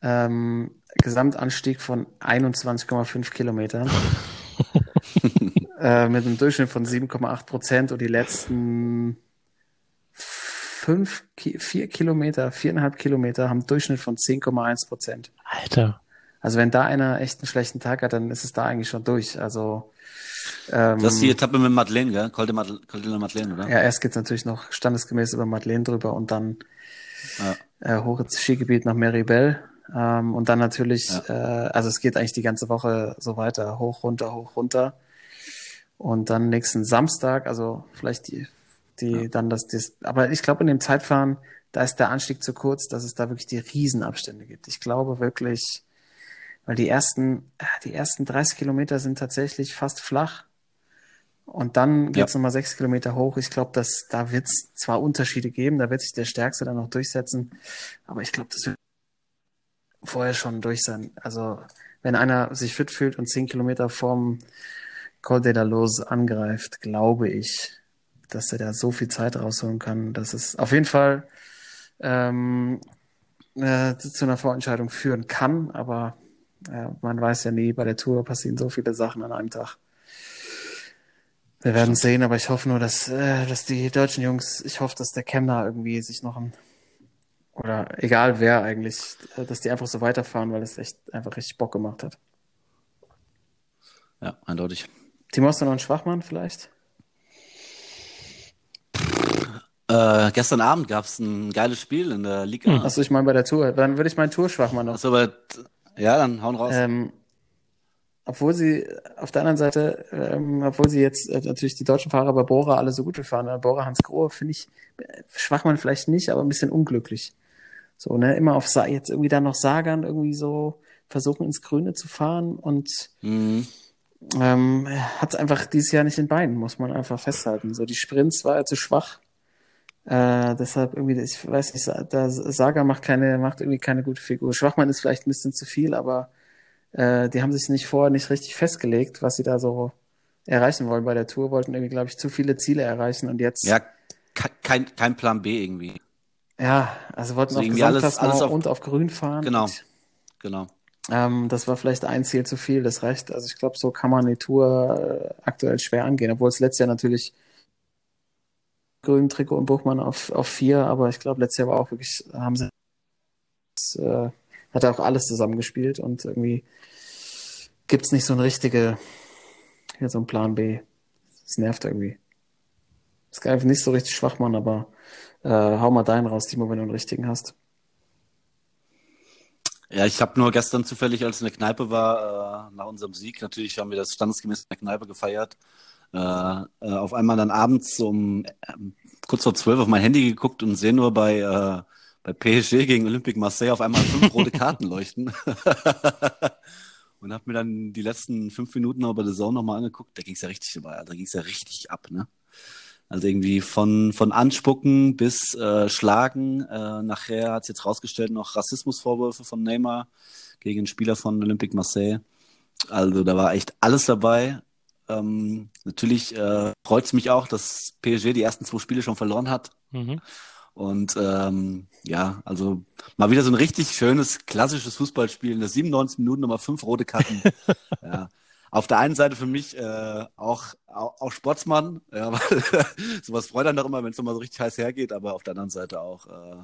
Ähm, Gesamtanstieg von 21,5 Kilometern. [LAUGHS] äh, mit einem Durchschnitt von 7,8 Prozent und die letzten fünf, vier Kilometer, viereinhalb Kilometer haben Durchschnitt von 10,1 Prozent. Alter. Also wenn da einer echt einen schlechten Tag hat, dann ist es da eigentlich schon durch. Also ähm, das ist die Etappe mit Madeleine, gell? Col de, Madeleine, oder? Ja, erst geht's natürlich noch standesgemäß über Madeleine drüber und dann ja. äh, hoch ins Skigebiet nach Meribel. Ähm, und dann natürlich, ja. äh, also es geht eigentlich die ganze Woche so weiter, hoch, runter, hoch, runter. Und dann nächsten Samstag, also vielleicht die die ja. dann das, das, aber ich glaube in dem Zeitfahren, da ist der Anstieg zu kurz, dass es da wirklich die Riesenabstände gibt. Ich glaube wirklich, weil die ersten, die ersten 30 Kilometer sind tatsächlich fast flach. Und dann geht's ja. nochmal sechs Kilometer hoch. Ich glaube, dass da wird es zwar Unterschiede geben, da wird sich der Stärkste dann noch durchsetzen, aber ich glaube, das wird vorher schon durch sein. Also wenn einer sich fit fühlt und zehn Kilometer vorm Col de la Lose angreift, glaube ich, dass er da so viel Zeit rausholen kann, dass es auf jeden Fall ähm, äh, zu einer Vorentscheidung führen kann, aber äh, man weiß ja nie, bei der Tour passieren so viele Sachen an einem Tag. Wir werden sehen, aber ich hoffe nur, dass, äh, dass die deutschen Jungs, ich hoffe, dass der Kemner irgendwie sich noch ein, oder egal wer eigentlich, äh, dass die einfach so weiterfahren, weil es echt einfach richtig Bock gemacht hat. Ja, eindeutig. Timo, hast du noch einen Schwachmann vielleicht? Äh, gestern Abend gab es ein geiles Spiel in der Liga. Hm. Achso, ich meine bei der Tour. Dann würde ich meinen Tourschwachmann noch. Achso, aber ja, dann hauen raus. Ähm, obwohl sie auf der anderen Seite, ähm, obwohl sie jetzt äh, natürlich die deutschen Fahrer bei Bora alle so gut fahren, äh, Bora Hans Grohe finde ich äh, Schwachmann vielleicht nicht, aber ein bisschen unglücklich. So, ne, immer auf Sa jetzt irgendwie da noch Sagan irgendwie so versuchen ins Grüne zu fahren und mhm. ähm, hat es einfach dieses Jahr nicht in Beinen, muss man einfach festhalten. So die Sprints war er zu schwach. Äh, deshalb irgendwie, ich weiß nicht, da Saga macht keine, macht irgendwie keine gute Figur. Schwachmann ist vielleicht ein bisschen zu viel, aber äh, die haben sich nicht vorher nicht richtig festgelegt, was sie da so erreichen wollen bei der Tour, wollten irgendwie, glaube ich, zu viele Ziele erreichen und jetzt. Ja, kein, kein Plan B irgendwie. Ja, also wollten also auf Gesamtklassement alles, alles auf, und auf Grün fahren. Genau, genau. Ähm, das war vielleicht ein Ziel zu viel, das reicht. Also ich glaube, so kann man die Tour äh, aktuell schwer angehen, obwohl es letztes Jahr natürlich grünen Trikot und Buchmann auf, auf vier, aber ich glaube, letztes Jahr war auch wirklich, haben sie äh, hat auch alles zusammengespielt und irgendwie gibt es nicht so eine richtige, hier so ein Plan B. Es nervt irgendwie. Ist einfach nicht so richtig schwach, Mann, aber äh, hau mal deinen raus, Timo, wenn du einen richtigen hast. Ja, ich habe nur gestern zufällig, als ich in der Kneipe war, äh, nach unserem Sieg, natürlich haben wir das standesgemäß in der Kneipe gefeiert, äh, äh, auf einmal dann abends um äh, kurz vor zwölf auf mein Handy geguckt und sehe nur bei, äh, bei PSG gegen Olympique Marseille auf einmal fünf rote Karten leuchten. [LAUGHS] und habe mir dann die letzten fünf Minuten bei der Zone nochmal angeguckt. Da ging es ja richtig, da ging es ja richtig ab, ne? Also irgendwie von, von Anspucken bis äh, Schlagen. Äh, nachher hat es jetzt rausgestellt noch Rassismusvorwürfe von Neymar gegen einen Spieler von Olympique Marseille. Also da war echt alles dabei. Ähm, natürlich äh, freut es mich auch, dass PSG die ersten zwei Spiele schon verloren hat. Mhm. Und ähm, ja, also mal wieder so ein richtig schönes, klassisches Fußballspiel. In der 97 Minuten nochmal fünf rote Karten. [LAUGHS] ja auf der einen Seite für mich äh, auch, auch, auch Sportsmann, ja, [LAUGHS] weil sowas freut dann doch immer, wenn es nochmal so richtig heiß hergeht, aber auf der anderen Seite auch äh,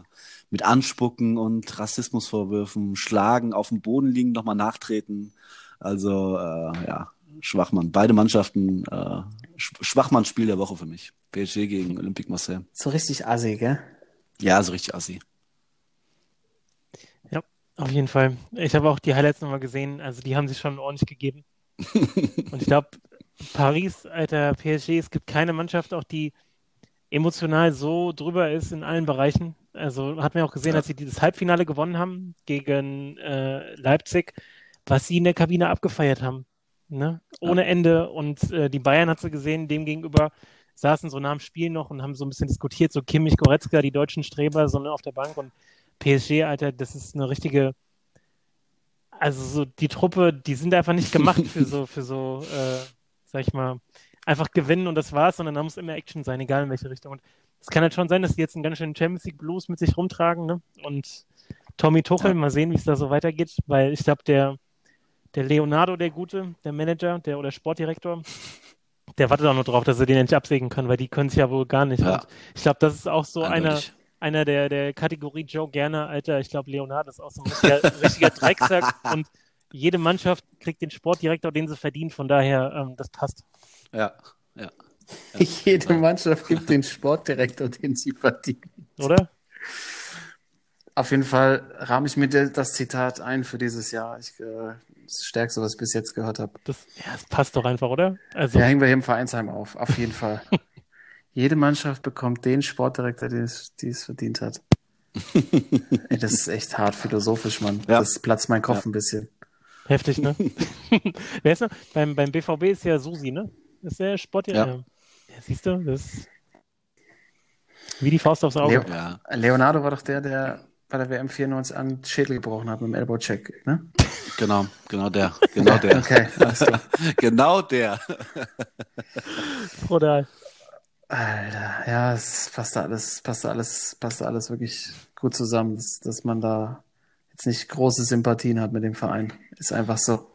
mit Anspucken und Rassismusvorwürfen, Schlagen, auf dem Boden liegen, nochmal nachtreten. Also äh, ja, Schwachmann. Beide Mannschaften, äh, Schwachmann-Spiel der Woche für mich. PSG gegen Olympique Marseille. So richtig assi, gell? Ja, so richtig assi. Ja, auf jeden Fall. Ich habe auch die Highlights nochmal gesehen. Also die haben sich schon ordentlich gegeben. [LAUGHS] Und ich glaube, Paris, alter PSG, es gibt keine Mannschaft, auch die emotional so drüber ist in allen Bereichen. Also hat man auch gesehen, ja. als sie dieses Halbfinale gewonnen haben gegen äh, Leipzig, was sie in der Kabine abgefeiert haben. Ne? Ohne ja. Ende. Und äh, die Bayern hat sie gesehen, dem gegenüber saßen so nach dem Spiel noch und haben so ein bisschen diskutiert, so Kimmich, Goretzka, die deutschen Streber, so ne, auf der Bank und PSG, Alter, das ist eine richtige also so die Truppe, die sind einfach nicht gemacht für so, für so, äh, sag ich mal, einfach gewinnen und das war's, sondern da muss immer Action sein, egal in welche Richtung. Und es kann halt schon sein, dass die jetzt einen ganz schönen Champions League Blues mit sich rumtragen, ne? Und Tommy Tuchel, ja. mal sehen, wie es da so weitergeht, weil ich glaube, der, der Leonardo, der Gute, der Manager, der oder Sportdirektor, der wartet auch nur drauf, dass er den endlich absägen kann, weil die können es ja wohl gar nicht. Ja. Und ich glaube, das ist auch so einer, einer der, der Kategorie Joe Gerner, Alter, ich glaube, Leonardo ist auch so ein richtiger, [LAUGHS] richtiger Drecksack und jede Mannschaft kriegt den Sportdirektor, den sie verdient, von daher, ähm, das passt. Ja, ja. ja. [LAUGHS] Jede Mannschaft gibt den Sportdirektor, den sie verdient. Oder? Auf jeden Fall rahme ich mir das Zitat ein für dieses Jahr. Ich, äh, das Stärkste, was ich bis jetzt gehört habe. Das, ja, das passt doch einfach, oder? Also... Ja, hängen wir hier im Vereinsheim auf, auf jeden Fall. [LAUGHS] Jede Mannschaft bekommt den Sportdirektor, den es, die es verdient hat. [LAUGHS] Ey, das ist echt hart philosophisch, Mann. Ja. Das platzt mein Kopf ja. ein bisschen. Heftig, ne? [LAUGHS] Wer ist noch? Beim, beim BVB ist ja Susi, ne? ist der Sportdirektor. Ja. ja. Siehst du, das ist wie die Faust aufs Auge. Leo ja. Leonardo war doch der, der bei der WM 94 an Schädel gebrochen hat mit dem Elbow-Check, ne? Genau, genau der. Genau der. [LAUGHS] okay, alles klar. genau der. Brutal. Alter, ja, es passt alles, passt alles, passt alles wirklich gut zusammen, dass, dass man da jetzt nicht große Sympathien hat mit dem Verein. Ist einfach so.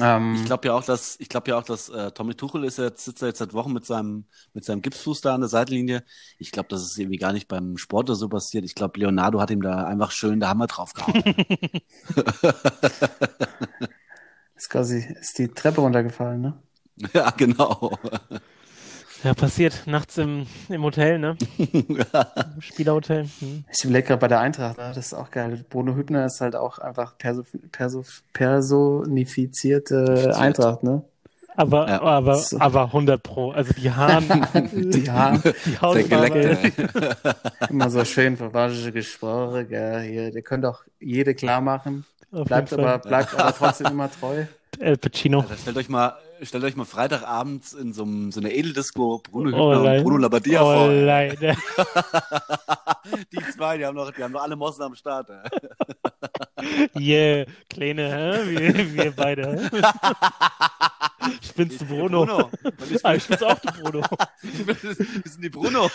Ähm, ich glaube ja auch, dass ich glaube ja auch, dass äh, Tommy Tuchel ist jetzt sitzt er jetzt seit Wochen mit seinem mit seinem Gipsfuß da an der Seitenlinie. Ich glaube, das ist irgendwie gar nicht beim Sport oder so passiert. Ich glaube, Leonardo hat ihm da einfach schön der Hammer drauf gehauen. [LAUGHS] [LAUGHS] ist quasi ist die Treppe runtergefallen, ne? Ja, genau. Ja, passiert nachts im, im Hotel, ne? [LAUGHS] Im Spielerhotel. Hm. Ich überlege gerade bei der Eintracht, ne? das ist auch geil. Bruno Hübner ist halt auch einfach perso perso personifizierte Eintracht, ne? Aber, ja. aber, so. aber 100 Pro. Also die Haaren. [LAUGHS] die Haaren. Die Hautfarbe. [LAUGHS] Immer so schön verwaschene Gespräche, gell? Hier, der könnte auch jede klar machen. Bleibt aber, bleibt aber trotzdem immer treu. El Pacino. Also stellt euch mal, stellt euch mal Freitagabends in so, einem, so einer Edeldisco Bruno Hübner oh, und Bruno Labbadia oh, vor. Leider. [LAUGHS] die zwei, die haben noch, die haben noch alle Mossen am Start. [LAUGHS] yeah, kleine, hä? Wir, wir beide. Hä? [LAUGHS] Spinnst du Bruno? Bruno. Ich, ah, ich bin's auch du Bruno. Wir sind die Brunos.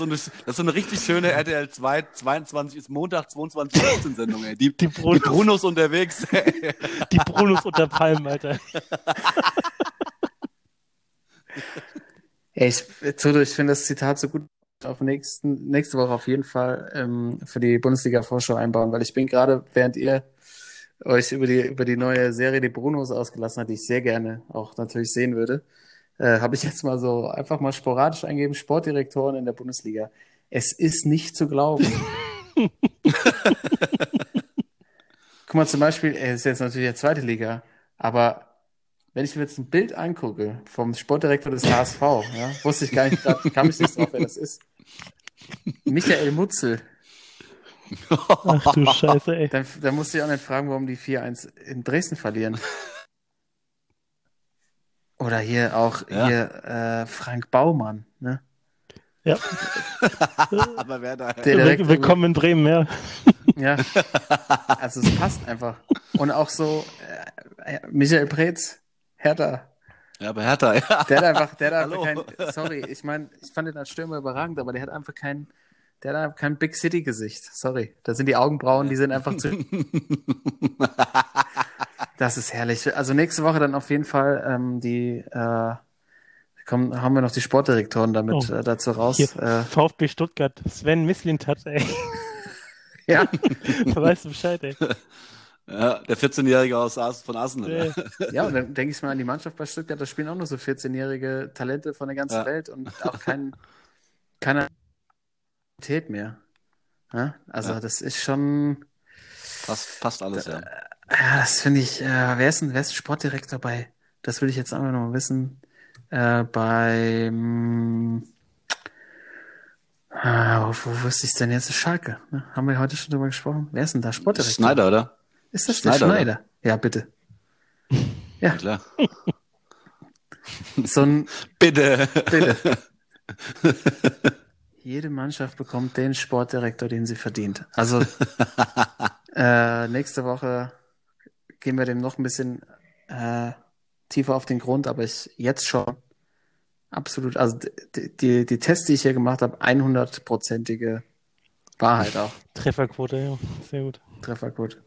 So eine, das ist so eine richtig schöne RTL 2, 22 ist Montag, 22 15 Sendung, ey. Die, Die die, Brunos, Brunos unterwegs. die Brunos unter Palmen, Alter. Ey, ich, Toto, ich finde das Zitat so gut auf nächsten, nächste Woche auf jeden Fall ähm, für die Bundesliga-Vorschau einbauen, weil ich bin gerade, während ihr euch über die, über die neue Serie Die Brunos ausgelassen habt, die ich sehr gerne auch natürlich sehen würde, äh, habe ich jetzt mal so einfach mal sporadisch eingegeben, Sportdirektoren in der Bundesliga. Es ist nicht zu glauben. [LAUGHS] Guck mal, zum Beispiel, er ist jetzt natürlich der zweite Liga, aber wenn ich mir jetzt ein Bild angucke vom Sportdirektor des HSV, ja, wusste ich gar nicht, grad, kam ich nicht drauf, wer das ist. Michael Mutzel. Ach du Scheiße, ey. Dann, dann musste ich auch nicht fragen, warum die 4-1 in Dresden verlieren. Oder hier auch Ja. hier äh, Frank Baumann, ne? Ja. [LAUGHS] Aber wer da. Der direkt Willkommen in Bremen, ja. [LAUGHS] Ja, also es passt einfach. Und auch so äh, Michael Preetz, Hertha, Ja, aber Hertha, ja. der hat einfach, der hat einfach kein, sorry, ich meine, ich fand den als Stürmer überragend, aber der hat einfach kein, der hat einfach kein Big City Gesicht. Sorry, da sind die Augenbrauen, die sind einfach zu. [LAUGHS] Das ist herrlich. Also nächste Woche dann auf jeden Fall die, die äh, kommen, haben wir noch die Sportdirektoren damit Oh, äh, dazu raus. Hier, Äh, VfB Stuttgart, Sven Mislintat, ey. [LAUGHS] ja, [LAUGHS] Weißt du Bescheid, ey. [LAUGHS] Ja, der 14-Jährige aus Ars von Arsenal. Äh, ja, und dann denke ich mal an die Mannschaft bei Stuttgart, da spielen auch nur so 14-jährige Talente von der ganzen Ja. Welt und auch kein, keine Qualität mehr. Ja? Also Ja. das ist schon, Passt, passt alles, ja. Ja, das finde ich, äh, wer ist denn, wer ist Sportdirektor bei, das will ich jetzt einfach nochmal wissen, äh, beim, ah, wo, wo wüsste ich denn jetzt? Schalke, ne? Haben wir heute schon drüber gesprochen? Wer ist denn da Sportdirektor? Schneider, oder? Ist das Schneider, der oder? Schneider? Ja, bitte. [LAUGHS] Ja, klar. So ein, [LAUGHS] Bitte. bitte. [LAUGHS] Jede Mannschaft bekommt den Sportdirektor, den sie verdient. Also äh, nächste Woche gehen wir dem noch ein bisschen äh, tiefer auf den Grund, aber ich jetzt schon absolut, also die, die, die Tests, die ich hier gemacht habe, 100-prozentige Wahrheit auch. [LAUGHS] Trefferquote, ja. Sehr gut. Trefferquote.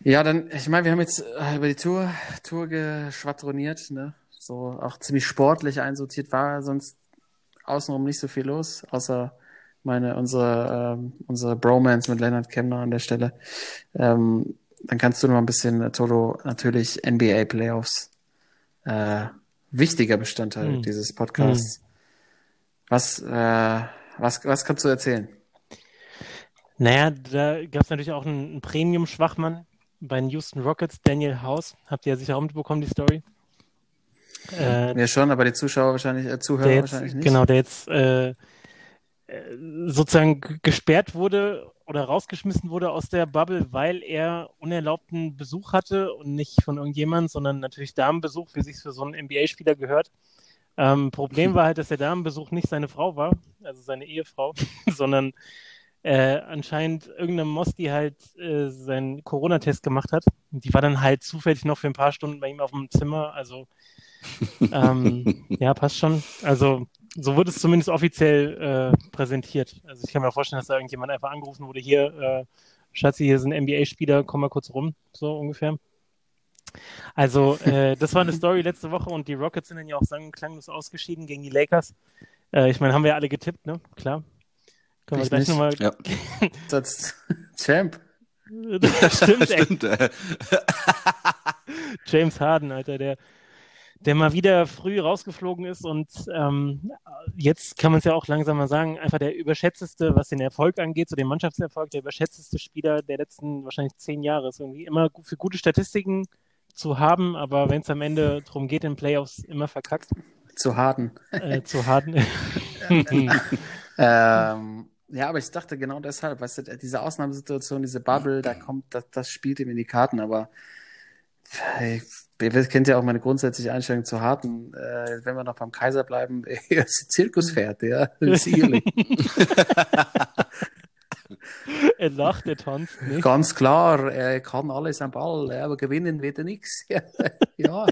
Ja, dann, ich meine, wir haben jetzt äh, über die Tour, Tour geschwadroniert, ne? So auch ziemlich sportlich einsortiert, war sonst außenrum nicht so viel los, außer meine, unsere, ähm, unsere Bromance mit Leonard Kemner an der Stelle. Ähm, dann kannst du noch ein bisschen, äh, Toto, natürlich NBA Playoffs, äh, wichtiger Bestandteil Hm. dieses Podcasts. Was, äh, was, was kannst du erzählen? Naja, da gab es natürlich auch einen, Premium-Schwachmann bei den Houston Rockets, Daniel House. Habt ihr ja sicher auch mitbekommen, die Story. Äh, Ja, schon, aber die Zuschauer wahrscheinlich, äh, Zuhörer jetzt, wahrscheinlich nicht. genau, der jetzt äh, äh, sozusagen gesperrt wurde oder rausgeschmissen wurde aus der Bubble, weil er unerlaubten Besuch hatte und nicht von irgendjemand, sondern natürlich Damenbesuch, wie sich für so einen NBA-Spieler gehört. Ähm, Problem [LAUGHS] war halt, dass der Damenbesuch nicht seine Frau war, also seine Ehefrau, [LAUGHS] sondern äh, anscheinend irgendeine Moss, die halt äh, seinen Corona-Test gemacht hat. Und die war dann halt zufällig noch für ein paar Stunden bei ihm auf dem Zimmer. Also [LAUGHS] ähm, ja, passt schon. Also so wird es zumindest offiziell äh, präsentiert. Also ich kann mir vorstellen, dass da irgendjemand einfach angerufen wurde, hier, äh, Schatzi, hier ist ein NBA-Spieler, komm mal kurz rum, so ungefähr. Also äh, das war eine Story letzte Woche und die Rockets sind dann ja auch sang- und klanglos ausgeschieden gegen die Lakers. Äh, ich meine, haben wir ja alle getippt, ne? Klar. Können wir Ich gleich nicht. nochmal. Ja, [LAUGHS] Als Champ. [LAUGHS] Das stimmt, [LAUGHS] ey. stimmt. äh. James Harden, Alter, der, der mal wieder früh rausgeflogen ist und ähm, jetzt kann man es ja auch langsam mal sagen, einfach der überschätzteste, was den Erfolg angeht, so den Mannschaftserfolg, der überschätzteste Spieler der letzten wahrscheinlich zehn Jahre ist irgendwie immer für gute Statistiken zu haben, aber wenn es am Ende darum geht, in Playoffs immer verkackt, Zu Harden. äh, zu Harden. [LAUGHS] [LAUGHS] Ähm, ja, aber ich dachte genau deshalb, weißt du, diese Ausnahmesituation, diese Bubble, da kommt, das, das spielt ihm in die Karten, aber ihr kennt ja auch meine grundsätzliche Einstellung zu Harden. Äh, wenn wir noch beim Kaiser bleiben, [LAUGHS] er ist ein Zirkuspferd, ja. Sicherlich. [LAUGHS] er lacht, er tanzt nicht. Ganz klar, er kann alles am Ball, ja, aber gewinnen wird er nichts. [LAUGHS] ja.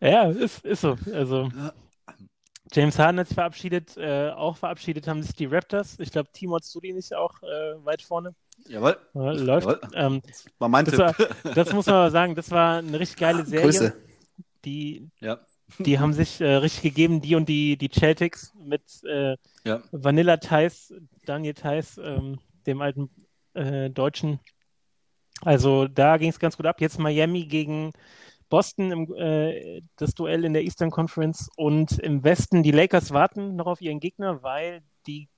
Ja, ist, ist so. Also, James Harden hat sich verabschiedet, äh, auch verabschiedet haben sich die Raptors. Ich glaube, Timo du die nicht auch äh, weit vorne. Jawohl. Äh, [LAUGHS] läuft. Jawohl. Ähm, War mein das, Tipp. war, [LAUGHS] das muss man aber sagen, das war eine richtig geile Serie. Grüße. Die, Ja. die haben sich äh, richtig gegeben, die und die, die Celtics mit äh, Ja. Vanilla Thais, Daniel Theiss, ähm, dem alten äh, Deutschen. Also da ging es ganz gut ab. Jetzt Miami gegen Boston, im, äh, das Duell in der Eastern Conference und im Westen die Lakers warten noch auf ihren Gegner, weil die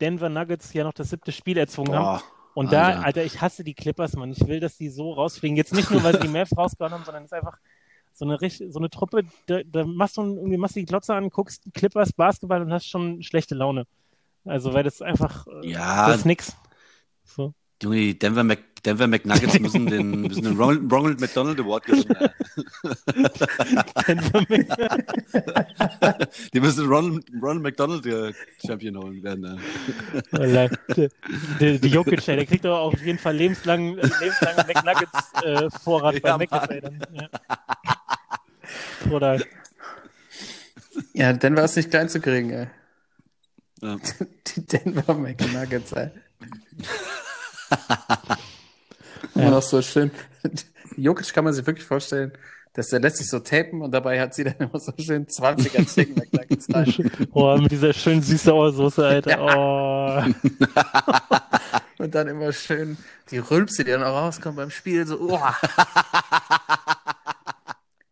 Denver Nuggets ja noch das siebte Spiel erzwungen haben. Boah. Und da, Alter. Alter, ich hasse die Clippers, Mann. Ich will, dass die so rausfliegen. Jetzt nicht nur, weil sie die Mavs [LAUGHS] rausgehauen haben, sondern es ist einfach so eine, so eine Truppe, da, da machst du irgendwie machst du die Glotze an, guckst Clippers Basketball und hast schon schlechte Laune. Also, weil das einfach, äh, Ja, das ist nix. So. Junge, die Denver, Mc, Denver McNuggets [LAUGHS] müssen den, müssen den Ronald, Ronald McDonald Award gewinnen. [LAUGHS] Die müssen Ronald, Ronald McDonald äh, Champion holen werden. ey. die, die, die Jokic, der kriegt doch auf jeden Fall lebenslang, äh, lebenslangen McNuggets-Vorrat Ja, bei Mc's, Mann. ey, dann. Ja. Brutal. Ja, Denver ist nicht klein zu kriegen, ey. Ja. [LAUGHS] Die Denver McNuggets, ey. Ja. [LAUGHS] Immer noch so schön. [LAUGHS] Jokic kann man sich wirklich vorstellen, dass der lässt sich so tapen und dabei hat sie dann immer so schön 20er Chicken McNuggets rein. Oh, mit dieser schönen süß-sauer-Soße, Alter. Oh. [LAUGHS] Und dann immer schön die Rülpse, die dann auch rauskommt beim Spiel, so, oh.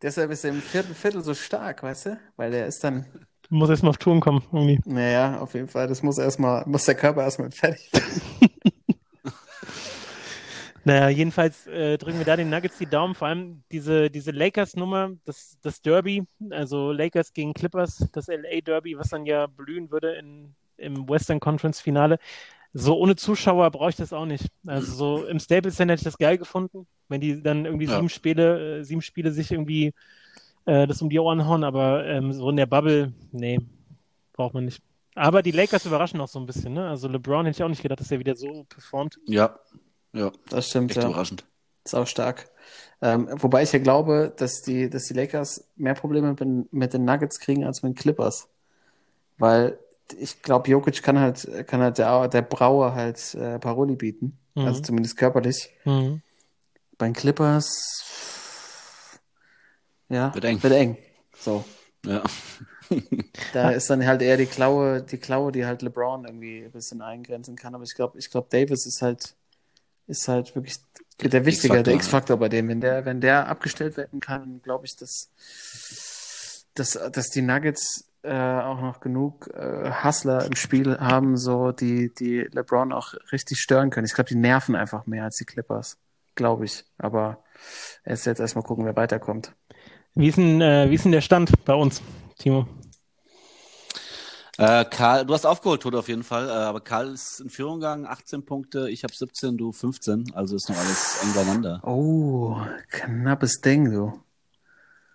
Deshalb ist er im vierten Viertel so stark, weißt du? Weil der ist dann, Muss erst mal auf Touren kommen, irgendwie. naja, auf jeden Fall, das muss erstmal, muss der Körper erstmal fertig werden. Naja, jedenfalls äh, drücken wir da den Nuggets die Daumen. Vor allem diese, diese Lakers-Nummer, das, das Derby, also Lakers gegen Clippers, das LA-Derby, was dann ja blühen würde in, im Western Conference-Finale. So ohne Zuschauer brauche ich das auch nicht. Also so im Staples Center hätte ich das geil gefunden, wenn die dann irgendwie Ja. sieben Spiele, äh, sieben Spiele sich irgendwie äh, das um die Ohren hauen, aber ähm, so in der Bubble, nee, braucht man nicht. Aber die Lakers überraschen auch so ein bisschen, ne? Also LeBron hätte ich auch nicht gedacht, dass er wieder so performt. Ja. Ja. Das stimmt, Echt ja. überraschend. Ist auch stark. Ähm, wobei ich ja glaube, dass die, dass die Lakers mehr Probleme mit, mit den Nuggets kriegen als mit den Clippers. Weil ich glaube, Jokic kann halt, kann halt der, der Brauer halt äh, Paroli bieten. Mhm. Also zumindest körperlich. Mhm. Bei den Clippers, ja, Wird eng. Wird eng. So. Ja. [LAUGHS] Da ist dann halt eher die Klaue, die Klaue, die halt LeBron irgendwie ein bisschen eingrenzen kann. Aber ich glaube, ich glaube, Davis ist halt, ist halt wirklich der Wichtiger, der X-Faktor, bei dem. Wenn der, wenn der abgestellt werden kann, glaube ich, dass, dass, dass die Nuggets äh, auch noch genug äh, Hustler im Spiel haben, so die, die LeBron auch richtig stören können. Ich glaube, die nerven einfach mehr als die Clippers. Glaube ich. Aber erst jetzt erstmal gucken, wer weiterkommt. Wie ist denn, äh, wie ist denn der Stand bei uns, Timo? Äh, Karl, du hast aufgeholt, Todd, auf jeden Fall. Äh, aber Karl ist in Führung gegangen, 18 Punkte. Ich habe 17, du 15. Also ist noch alles eng beieinander. Oh, knappes Ding, du.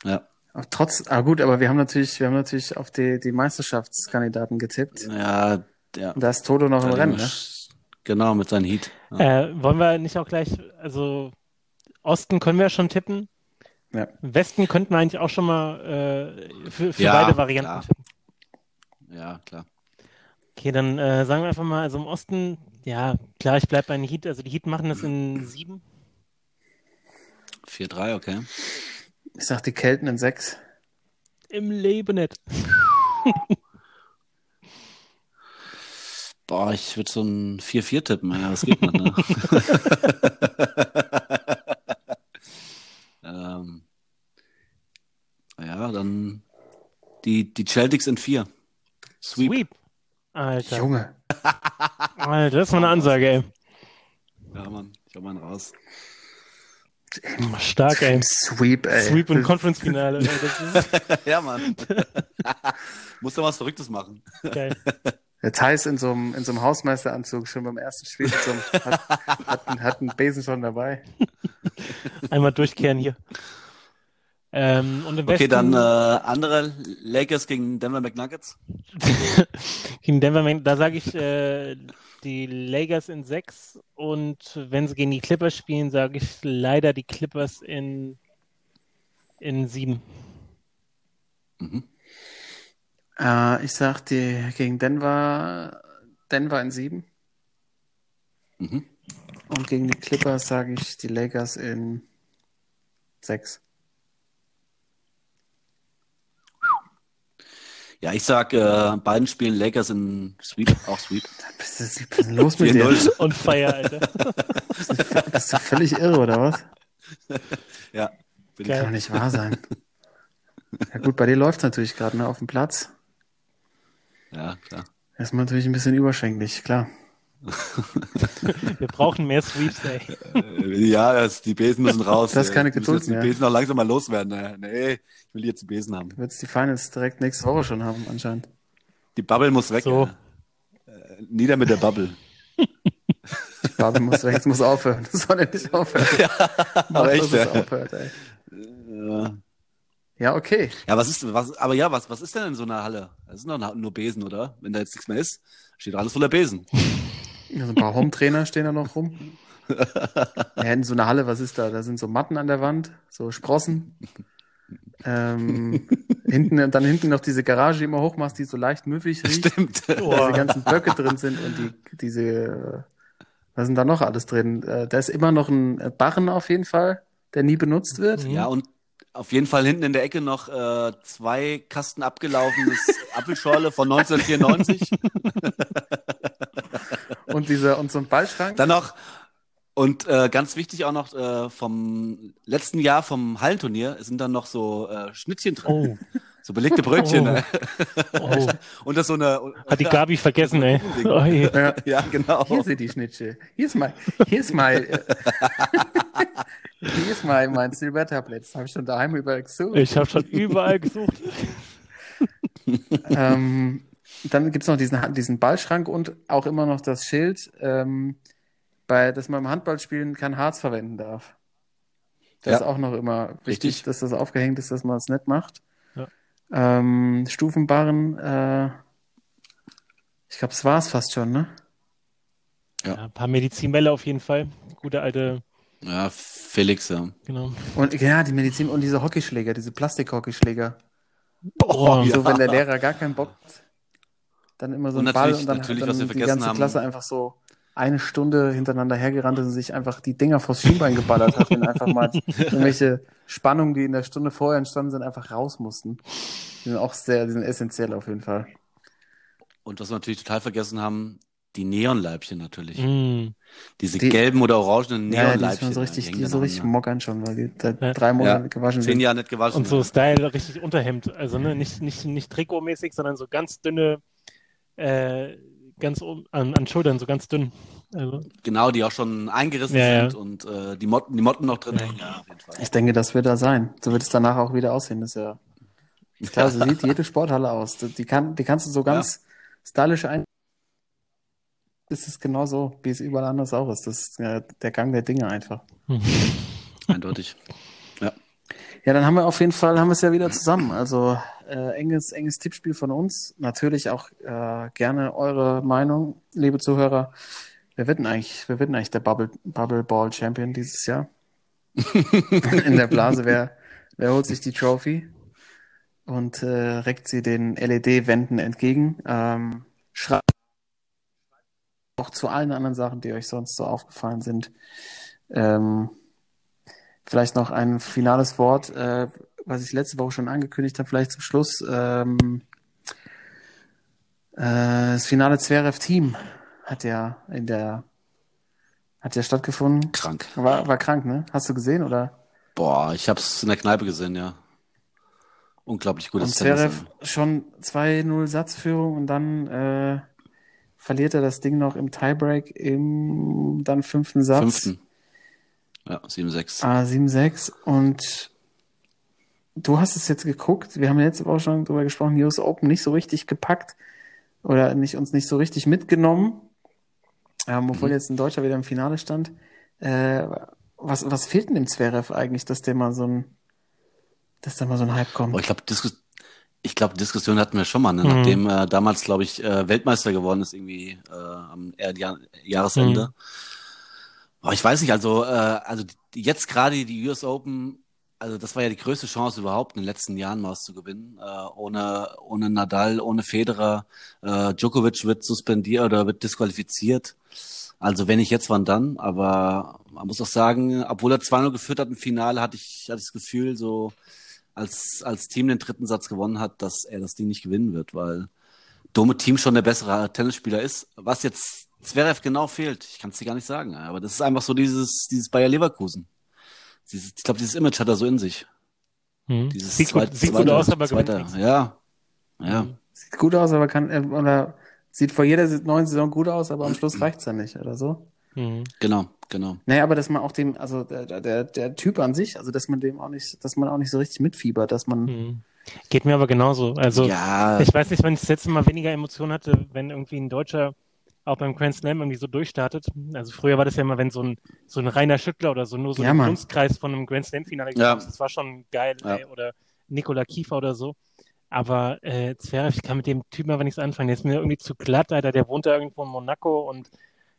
Ja. Aber trotz, ah gut, aber wir haben natürlich, wir haben natürlich auf die, die Meisterschaftskandidaten getippt. Ja, ja. Und da ist Toto noch im Rennen, ne? Genau, mit seinem Heat. Ja. Äh, wollen wir nicht auch gleich, also Osten können wir schon tippen. Ja. Westen könnten wir eigentlich auch schon mal äh, für, für Ja, beide Varianten klar. tippen. Ja, klar. Okay, dann äh, sagen wir einfach mal, also im Osten, ja, klar, ich bleibe bei den Heat. Also die Heat machen das in sieben. 4-3, okay. Ich sag die Kelten in sechs. Im Leben nicht. [LAUGHS] Boah, ich würde so ein 4-4 tippen. Ja, das geht nicht, ne? [LAUGHS] ähm, ja, dann die, die Celtics in 4. Sweep. Sweep. Alter. Junge. [LAUGHS] Alter, das ist mal eine Ansage, ey. Ja, Mann, ich mal einen raus. Stark, ey. Sweep, ey. Sweep und Conference-Finale. [LAUGHS] ja, Mann. [LAUGHS] Muss doch was Verrücktes machen. geil. Der Thais in so einem, in so einem Hausmeisteranzug schon beim ersten Spiel so einem, hat, hat, einen- hat einen Besen schon dabei. Einmal durchkehren hier. Ähm, und im Okay, Westen dann äh, andere Lakers gegen Denver McNuggets. [LAUGHS] gegen Denver, Mag- da sage ich äh, die Lakers in sechs und wenn sie gegen die Clippers spielen, sage ich leider die Clippers in in sieben. Mhm. Äh, ich sag dir gegen Denver, Denver in sieben. Mhm. Und gegen die Clippers sage ich die Lakers in sechs. Ja, ich sag, äh, beiden Spielen Lakers in Sweep, auch Sweep. Was ist, was ist denn los mit dir? 4-0. Und Feier, Alter. Bist du völlig irre, oder was? [LAUGHS] Ja. Bin Geil. Kann doch nicht wahr sein. Ja gut, bei dir läuft natürlich gerade ne, auf dem Platz. Ja, klar. Das ist natürlich ein bisschen überschwänglich, klar. [LAUGHS] Wir brauchen mehr Sweeps, ey. Äh, Ja, das, die Besen müssen [LAUGHS] raus. Du hast ey. keine Geduld jetzt die mehr. Besen auch langsam mal loswerden. Ne? Nee, ich will jetzt die Besen haben. Du wirst die Finals direkt nächste Woche schon haben, anscheinend. Die Bubble muss weg. So. ey. Äh, nieder mit der Bubble. [LAUGHS] Die Bubble muss weg, es muss aufhören. Das soll ja nicht aufhören. Mach, aber dass echt, es ja. aufhört, ey. Ja. Ja, okay. Ja, was ist, was, aber ja, was, was ist denn in so einer Halle? Das sind doch nur Besen, oder? Wenn da jetzt nichts mehr ist, steht alles voller Besen. Ja, so ein paar Home-Trainer stehen da noch rum. Ja, in so einer Halle, was ist da? Da sind so Matten an der Wand, so Sprossen. Ähm, hinten, dann hinten noch diese Garage, die immer hochmachst, die so leicht müffig riecht, Stimmt. wo diese ganzen Böcke drin sind und die, diese, was sind da noch alles drin? Äh, Da ist immer noch ein Barren auf jeden Fall, der nie benutzt wird. Ja, und auf jeden Fall hinten in der Ecke noch äh, zwei Kasten abgelaufenes Apfelschorle von 1994. [LAUGHS] Und dieser, und so ein Ballschrank. Dann noch, und äh, ganz wichtig auch noch äh, vom letzten Jahr vom Hallenturnier sind dann noch so äh, Schnittchen drin. Oh, So belegte Brötchen. Oh. Ne? oh. [LAUGHS] Und das so eine. Hat die Gabi vergessen, ey. Oh. Ja. Ja, genau. Hier sind die Schnittchen. Hier ist mein, hier ist mein, äh, hier ist mein, mein Silbertablett. Das habe ich schon daheim überall gesucht. Ich habe schon überall gesucht. Ähm, dann gibt's noch diesen, diesen Ballschrank und auch immer noch das Schild, ähm, bei, dass man im Handballspielen kein Harz verwenden darf. Das Ja. ist auch noch immer wichtig, Richtig. dass das aufgehängt ist, dass man es nicht macht. Ja. Ähm, Stufenbarren, äh, ich glaube, es war es fast schon, ne? Ja, ein paar Medizinbälle auf jeden Fall. Gute alte, Ja, Felix, ja. genau. Und ja, die Medizin und diese Hockeyschläger, diese Plastikhockeyschläger. Oh, So, ja. wenn der Lehrer gar keinen Bock hat, dann immer so ein Ball und dann natürlich, dann wir die ganze haben- Klasse einfach so eine Stunde hintereinander hergerannt ist und sich einfach die Dinger vors Schienbein geballert hat, wenn einfach mal [LAUGHS] irgendwelche Spannungen, die in der Stunde vorher entstanden sind, einfach raus mussten. Die sind auch sehr, die sind essentiell auf jeden Fall. Und was wir natürlich total vergessen haben, die Neonleibchen natürlich. Mm. Diese Die- gelben oder orangenen Ja, ja, die Neonleibchen. sind so richtig, die so richtig mockern schon, weil die seit Ja. drei Monaten Ja, gewaschen Zehn sind. Jahre nicht gewaschen. Und so Style richtig Unterhemd. Also ne, nicht, nicht, nicht trikotmäßig, sondern so ganz dünne, äh, ganz um, an, an Schultern, so ganz dünn. Also, Genau, die auch schon eingerissen Ja, ja. sind und äh, die, Motten, die Motten noch drin hängen. Ja. Ich denke, das wird da sein. So wird es danach auch wieder aussehen. Das ist ja klar, so sieht jede Sporthalle aus. Die, kann, die kannst du so ganz stylisch ein. Das ist genau so, wie es überall anders auch ist. Das ist ja der Gang der Dinge einfach. Eindeutig. Ja, dann haben wir auf jeden Fall, haben wir es ja wieder zusammen. Also äh, enges, enges Tippspiel von uns. Natürlich auch äh, gerne eure Meinung, liebe Zuhörer. Wer wird denn eigentlich, wer wird denn eigentlich der Bubble, Bubble Ball Champion dieses Jahr? [LAUGHS] In der Blase, wer, wer holt sich die Trophy und äh, reckt sie den LED-Wänden entgegen? Ähm, schreibt auch zu allen anderen Sachen, die euch sonst so aufgefallen sind. Ähm, Vielleicht noch ein finales Wort, äh, was ich letzte Woche schon angekündigt habe, vielleicht zum Schluss. Ähm, äh, das Finale Zverev Team hat ja in der hat ja stattgefunden. Krank. War, war krank, ne? Hast du gesehen oder? Boah, ich hab's in der Kneipe gesehen, ja. Unglaublich gutes Und Tennis. Zverev schon 2-0 Satzführung und dann äh, verliert er das Ding noch im Tiebreak im dann fünften Satz. Fünften. Ja, 7-6. Ah, 7-6 und du hast es jetzt geguckt. Wir haben letzte Woche schon drüber gesprochen, US Open nicht so richtig gepackt oder nicht, uns nicht so richtig mitgenommen, ähm, obwohl Mhm. jetzt ein Deutscher wieder im Finale stand. Äh, was, was fehlt denn dem Zverev eigentlich, dass der mal so ein, dass da mal so ein Hype kommt? Boah, ich glaube, Diskus ich glaube, Diskussion hatten wir schon mal, ne? Mhm. nachdem äh, damals, glaube ich, äh, Weltmeister geworden ist, irgendwie äh, am äh, Jahr Jahresende. Mhm. Ich weiß nicht, also, äh, also jetzt gerade die US Open, also das war ja die größte Chance überhaupt in den letzten Jahren mal zu gewinnen. Äh, ohne, ohne Nadal, ohne Federer. Äh, Djokovic wird suspendiert oder wird disqualifiziert. Also wenn nicht jetzt, wann dann? Aber man muss auch sagen, obwohl er 2-0 geführt hat im Finale, hatte ich, hatte ich das Gefühl, so als, als Team den dritten Satz gewonnen hat, dass er das Ding nicht gewinnen wird, weil Dome Team schon der bessere Tennisspieler ist. Was jetzt Zverev genau fehlt, ich kann es dir gar nicht sagen. Aber das ist einfach so dieses, dieses Bayer Leverkusen. Dieses, ich glaube, dieses Image hat er so in sich. Mhm. Dieses Sieht, gut, zweit- sieht gut zweite- aus, aber gewinnt zweite-. Ja, ja. Mhm. Sieht gut aus, aber kann, äh, oder sieht vor jeder neuen Saison gut aus, aber am Schluss [CLEARS THROAT] reicht's ja nicht, oder so. Mhm. Genau, genau. Naja, aber dass man auch dem, also der, der, der Typ an sich, also dass man dem auch nicht, dass man auch nicht so richtig mitfiebert, dass man, Mhm. Geht mir aber genauso. Also ja, ich weiß nicht, wenn ich das letzte Mal weniger Emotionen hatte, wenn irgendwie ein Deutscher auch beim Grand Slam irgendwie so durchstartet. Also früher war das ja immer, wenn so ein, so ein reiner Schüttler oder so nur so Ja, ein Mann. Dunstkreis von einem Grand Slam-Finale Ja. Das war schon geil. Ja. Ey. Oder Nikola Kiefer oder so. Aber äh, Zverev, ich kann mit dem Typen aber nichts anfangen. Der ist mir irgendwie zu glatt, Alter. Der wohnt da irgendwo in Monaco und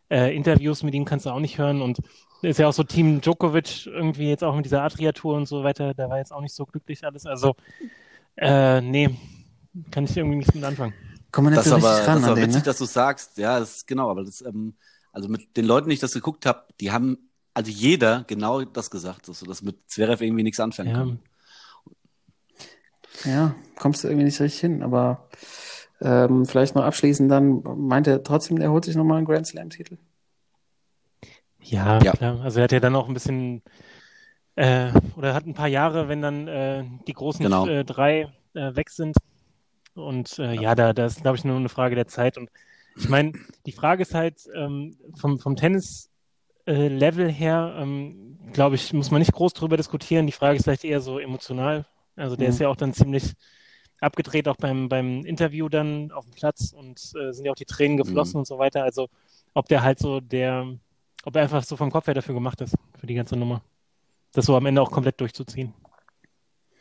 äh, Interviews mit ihm kannst du auch nicht hören. Und ist ja auch so Team Djokovic irgendwie jetzt auch mit dieser Adria-Tour und so weiter. Da war jetzt auch nicht so glücklich alles. Also, äh, nee, kann ich irgendwie nichts mit anfangen. Kommt man nicht das so aber, richtig das ran ist an aber den, witzig, ne? dass du sagst. Ja, das ist genau, aber das, ähm, also mit den Leuten, die ich das geguckt habe, die haben, also jeder genau das gesagt, dass du das mit Zverev irgendwie nichts anfangen Ja, kann. Ja, kommst du irgendwie nicht richtig hin, aber ähm, vielleicht noch abschließend dann, meint er trotzdem, er holt sich nochmal einen Grand Slam-Titel? Ja, Ja. klar. Also er hat ja dann auch ein bisschen äh, oder hat ein paar Jahre, wenn dann äh, die großen Genau. äh, drei äh, weg sind. Und äh, ja, da, da ist, glaube ich, nur eine Frage der Zeit. Und ich meine, die Frage ist halt ähm, vom, vom Tennis-Level her, ähm, glaube ich, muss man nicht groß drüber diskutieren. Die Frage ist vielleicht eher so emotional. Also der Mhm. ist ja auch dann ziemlich abgedreht, auch beim, beim Interview dann auf dem Platz und äh, sind ja auch die Tränen geflossen Mhm. und so weiter. Also ob der halt so der, ob er einfach so vom Kopf her dafür gemacht ist, für die ganze Nummer. Das so am Ende auch komplett durchzuziehen.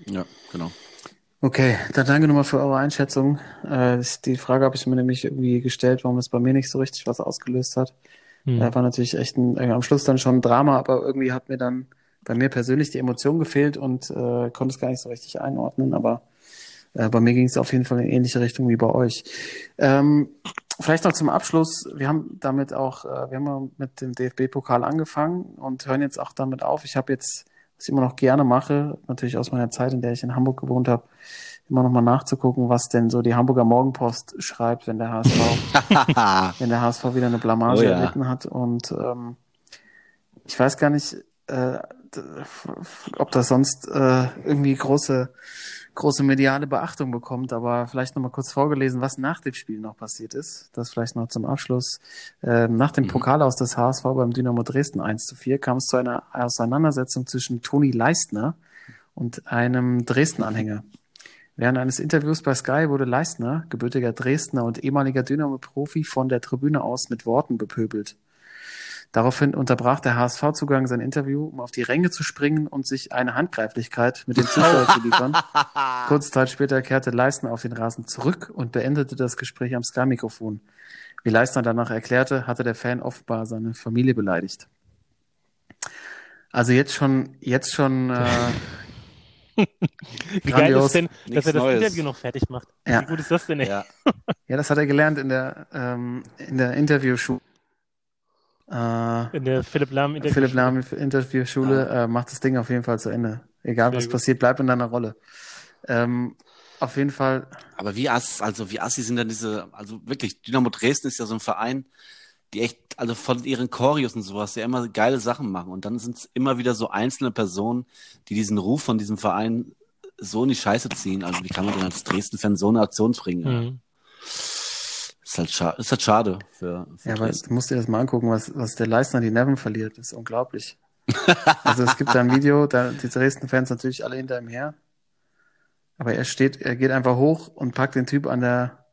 Ja, genau. Okay, dann danke nochmal für eure Einschätzung. Äh, die Frage habe ich mir nämlich irgendwie gestellt, warum es bei mir nicht so richtig was ausgelöst hat. Hm. Äh, war natürlich echt ein, äh, am Schluss dann schon ein Drama, aber irgendwie hat mir dann bei mir persönlich die Emotion gefehlt und äh, konnte es gar nicht so richtig einordnen, aber äh, bei mir ging es auf jeden Fall in ähnliche Richtung wie bei euch. Ähm, vielleicht noch zum Abschluss. Wir haben damit auch, äh, wir haben mit dem DFB-Pokal angefangen und hören jetzt auch damit auf. Ich habe jetzt, ich immer noch gerne mache, natürlich aus meiner Zeit, in der ich in Hamburg gewohnt habe, immer noch mal nachzugucken, was denn so die Hamburger Morgenpost schreibt, wenn der HSV [LAUGHS] wenn der HSV wieder eine Blamage Oh ja. erlitten hat. Und ähm, ich weiß gar nicht, äh, ob das sonst äh, irgendwie große, große mediale Beachtung bekommt, aber vielleicht nochmal kurz vorgelesen, was nach dem Spiel noch passiert ist. Das vielleicht noch zum Abschluss. Ähm, nach dem Mhm. Pokal aus des HSV beim Dynamo Dresden 1 zu 4 kam es zu einer Auseinandersetzung zwischen Toni Leistner und einem Dresden-Anhänger. Während eines Interviews bei Sky wurde Leistner, gebürtiger Dresdner und ehemaliger Dynamo-Profi, von der Tribüne aus mit Worten bepöbelt. Daraufhin unterbrach der HSV-Zugang sein Interview, um auf die Ränge zu springen und sich eine Handgreiflichkeit mit dem Zuschauer zu liefern. [LAUGHS] Kurze Zeit später kehrte Leistner auf den Rasen zurück und beendete das Gespräch am Sky-Mikrofon. Wie Leistner danach erklärte, hatte der Fan offenbar seine Familie beleidigt. Also jetzt schon, jetzt schon, äh, Wie geil ist denn, dass Nichts er das Neues. Interview noch fertig macht? Ja. Wie gut ist das denn, ey? Ja, [LAUGHS] ja, das hat er gelernt in der, ähm, in der Interviewschule. Äh, In der Philipp Lahm Interview. Philipp Lahm Interviewschule äh, macht das Ding auf jeden Fall zu Ende. Egal Sehr was gut. passiert, bleib in deiner Rolle. Ähm, auf jeden Fall, aber wie ass, also wie assi sind denn diese, also wirklich, Dynamo Dresden ist ja so ein Verein, die echt, also von ihren Choreos und sowas, ja immer geile Sachen machen. Und dann sind es immer wieder so einzelne Personen, die diesen Ruf von diesem Verein so in die Scheiße ziehen. Also wie kann man denn als Dresden-Fan so eine Aktion bringen? Mhm. Ist halt, scha ist halt schade für, für ja, aber du musst dir das mal angucken, was, was der Leistner die Neven verliert. Das ist unglaublich. [LAUGHS] also es gibt da ein Video, da die Dresden-Fans natürlich alle hinter ihm her. Aber er steht, er geht einfach hoch und packt den Typ an der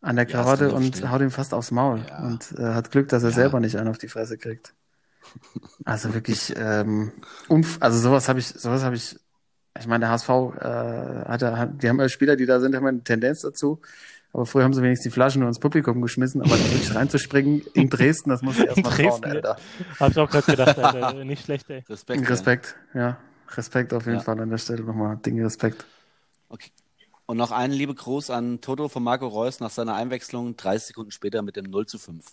an der Ja, Krawatte ich und haut ihm fast aufs Maul Ja. und äh, hat Glück, dass er Ja. selber nicht einen auf die Fresse kriegt. Also wirklich, ähm, also sowas habe ich, sowas habe ich. Ich meine, der HSV äh, hat, ja- hat, die haben ja Spieler, die da sind, haben ja eine Tendenz dazu. Aber früher haben sie wenigstens die Flaschen nur ins Publikum geschmissen, aber da wirklich reinzuspringen in [LAUGHS] Dresden, das muss ich erstmal trauen, Alter. Hab ich auch gerade gedacht, Alter. [LAUGHS] Nicht schlecht, ey. Respekt. ja. Respekt, ja. Respekt auf jeden Ja. Fall an der Stelle nochmal. Dinge Respekt. Okay. Und noch einen liebe Gruß an Toto von Marco Reus nach seiner Einwechslung 30 Sekunden später mit dem 0 zu 5.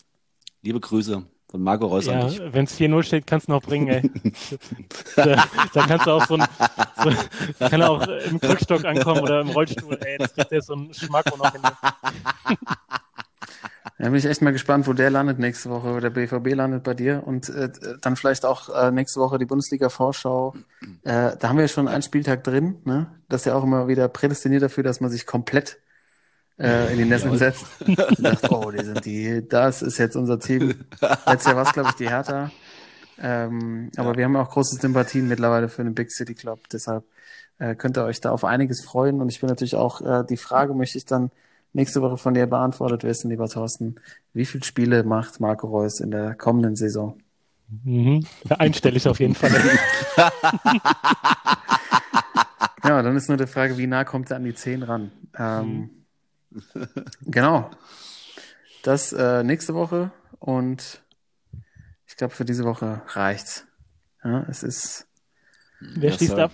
Liebe Grüße von Marco Reus an Ja, dich. wenn es 4-0 steht, kannst du noch bringen, ey. da, dann kannst du auch so ein, so, kann er auch im Krückstock ankommen oder im Rollstuhl, ey. Das kriegt er so ein Schmack noch hin. Da bin ich echt mal gespannt, wo der landet nächste Woche. Der BVB landet bei dir und äh, dann vielleicht auch äh, nächste Woche die Bundesliga-Vorschau. Äh, da haben wir ja schon einen Spieltag drin. Ne? Das ist ja auch immer wieder prädestiniert dafür, dass man sich komplett äh, in die Nesseln setzt. Und sagt, oh, die sind die, das ist jetzt unser Team. Letztes Jahr war es, glaube ich, die Hertha. Ähm, aber wir haben auch große Sympathien mittlerweile für den Big City Club. Deshalb äh, könnt ihr euch da auf einiges freuen. Und ich bin natürlich auch, äh, die Frage möchte ich dann nächste Woche von dir beantwortet wissen, lieber Thorsten. Wie viele Spiele macht Marco Reus in der kommenden Saison? Mhm. Einstellig auf jeden Fall. [LAUGHS] Ja, dann ist nur die Frage, wie nah kommt er an die 10 ran? Ähm, Genau. Das äh, nächste Woche und ich glaube, für diese Woche reicht's. Ja, es ist, Wer schließt ab?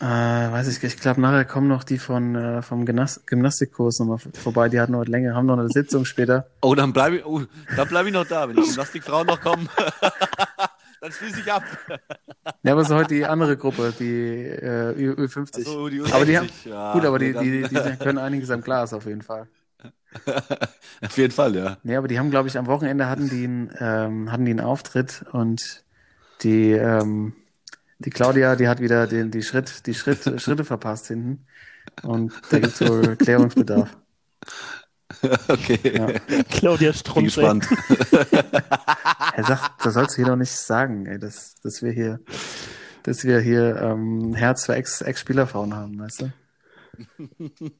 äh, weiß ich, ich glaube, nachher kommen noch die von äh, vom Gymnas Gymnastikkurs nochmal vorbei. Die hatten heute länger, haben noch eine Sitzung später. Oh, dann bleibe ich, oh, dann bleib ich noch da. Wenn die [LAUGHS] Gymnastikfrauen noch kommen, [LAUGHS] dann schließe ich ab. Ja, aber es ist heute die andere Gruppe, die äh, Ü- Ü50. Ach so, die aber die haben, U60, ja, gut, aber nee, die, die, die können einiges am Glas auf jeden Fall. [LAUGHS] Auf jeden Fall, ja. Nee, aber die haben, glaube ich, am Wochenende hatten die einen, ähm, hatten die einen Auftritt und die, ähm, die Claudia, die hat wieder den, die Schritt, die Schritt, Schritte verpasst hinten. Und da gibt's wohl [LAUGHS] Klärungsbedarf. [LAUGHS] Okay. Ja. Claudia Bin Strunz. ey. gespannt. [LAUGHS] Er sagt, das sollst du hier doch nicht sagen, ey, dass, dass wir hier, dass wir hier ähm, Herz für Ex- Ex-Spielerfrauen haben, weißt du?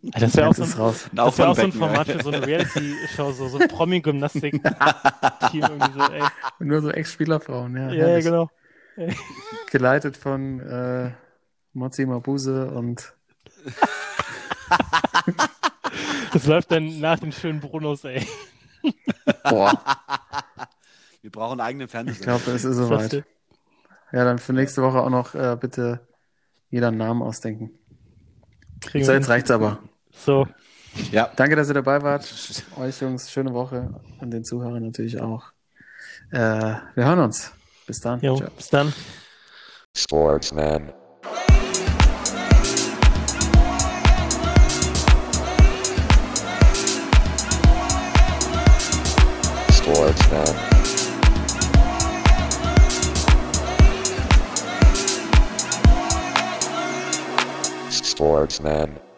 Das wäre auch so ein, ist raus. Ein das wär auch so ein Format für so eine Reality-Show, so, so Promi-Gymnastik-Team [LAUGHS] irgendwie so, ey. Nur so Ex-Spielerfrauen, ja. Ja, ja, herrlich. genau. Geleitet von äh, Mozi Mabuse und Das läuft dann nach den schönen Brunos, ey. boah, [LAUGHS] Wir brauchen einen eigenen ich Fernsehsender. glaube, es ist soweit. Ja, dann für nächste Woche auch noch äh, bitte jeder einen Namen ausdenken. Kriegen So, jetzt reicht's aber. So, Ja. Danke, dass ihr dabei wart. [LAUGHS] Euch Jungs, schöne Woche. Und den Zuhörern natürlich auch. Äh, wir hören uns. Bis dann. jo, Ciao. bis dann. Sportsman. Sportsman. Sportsman.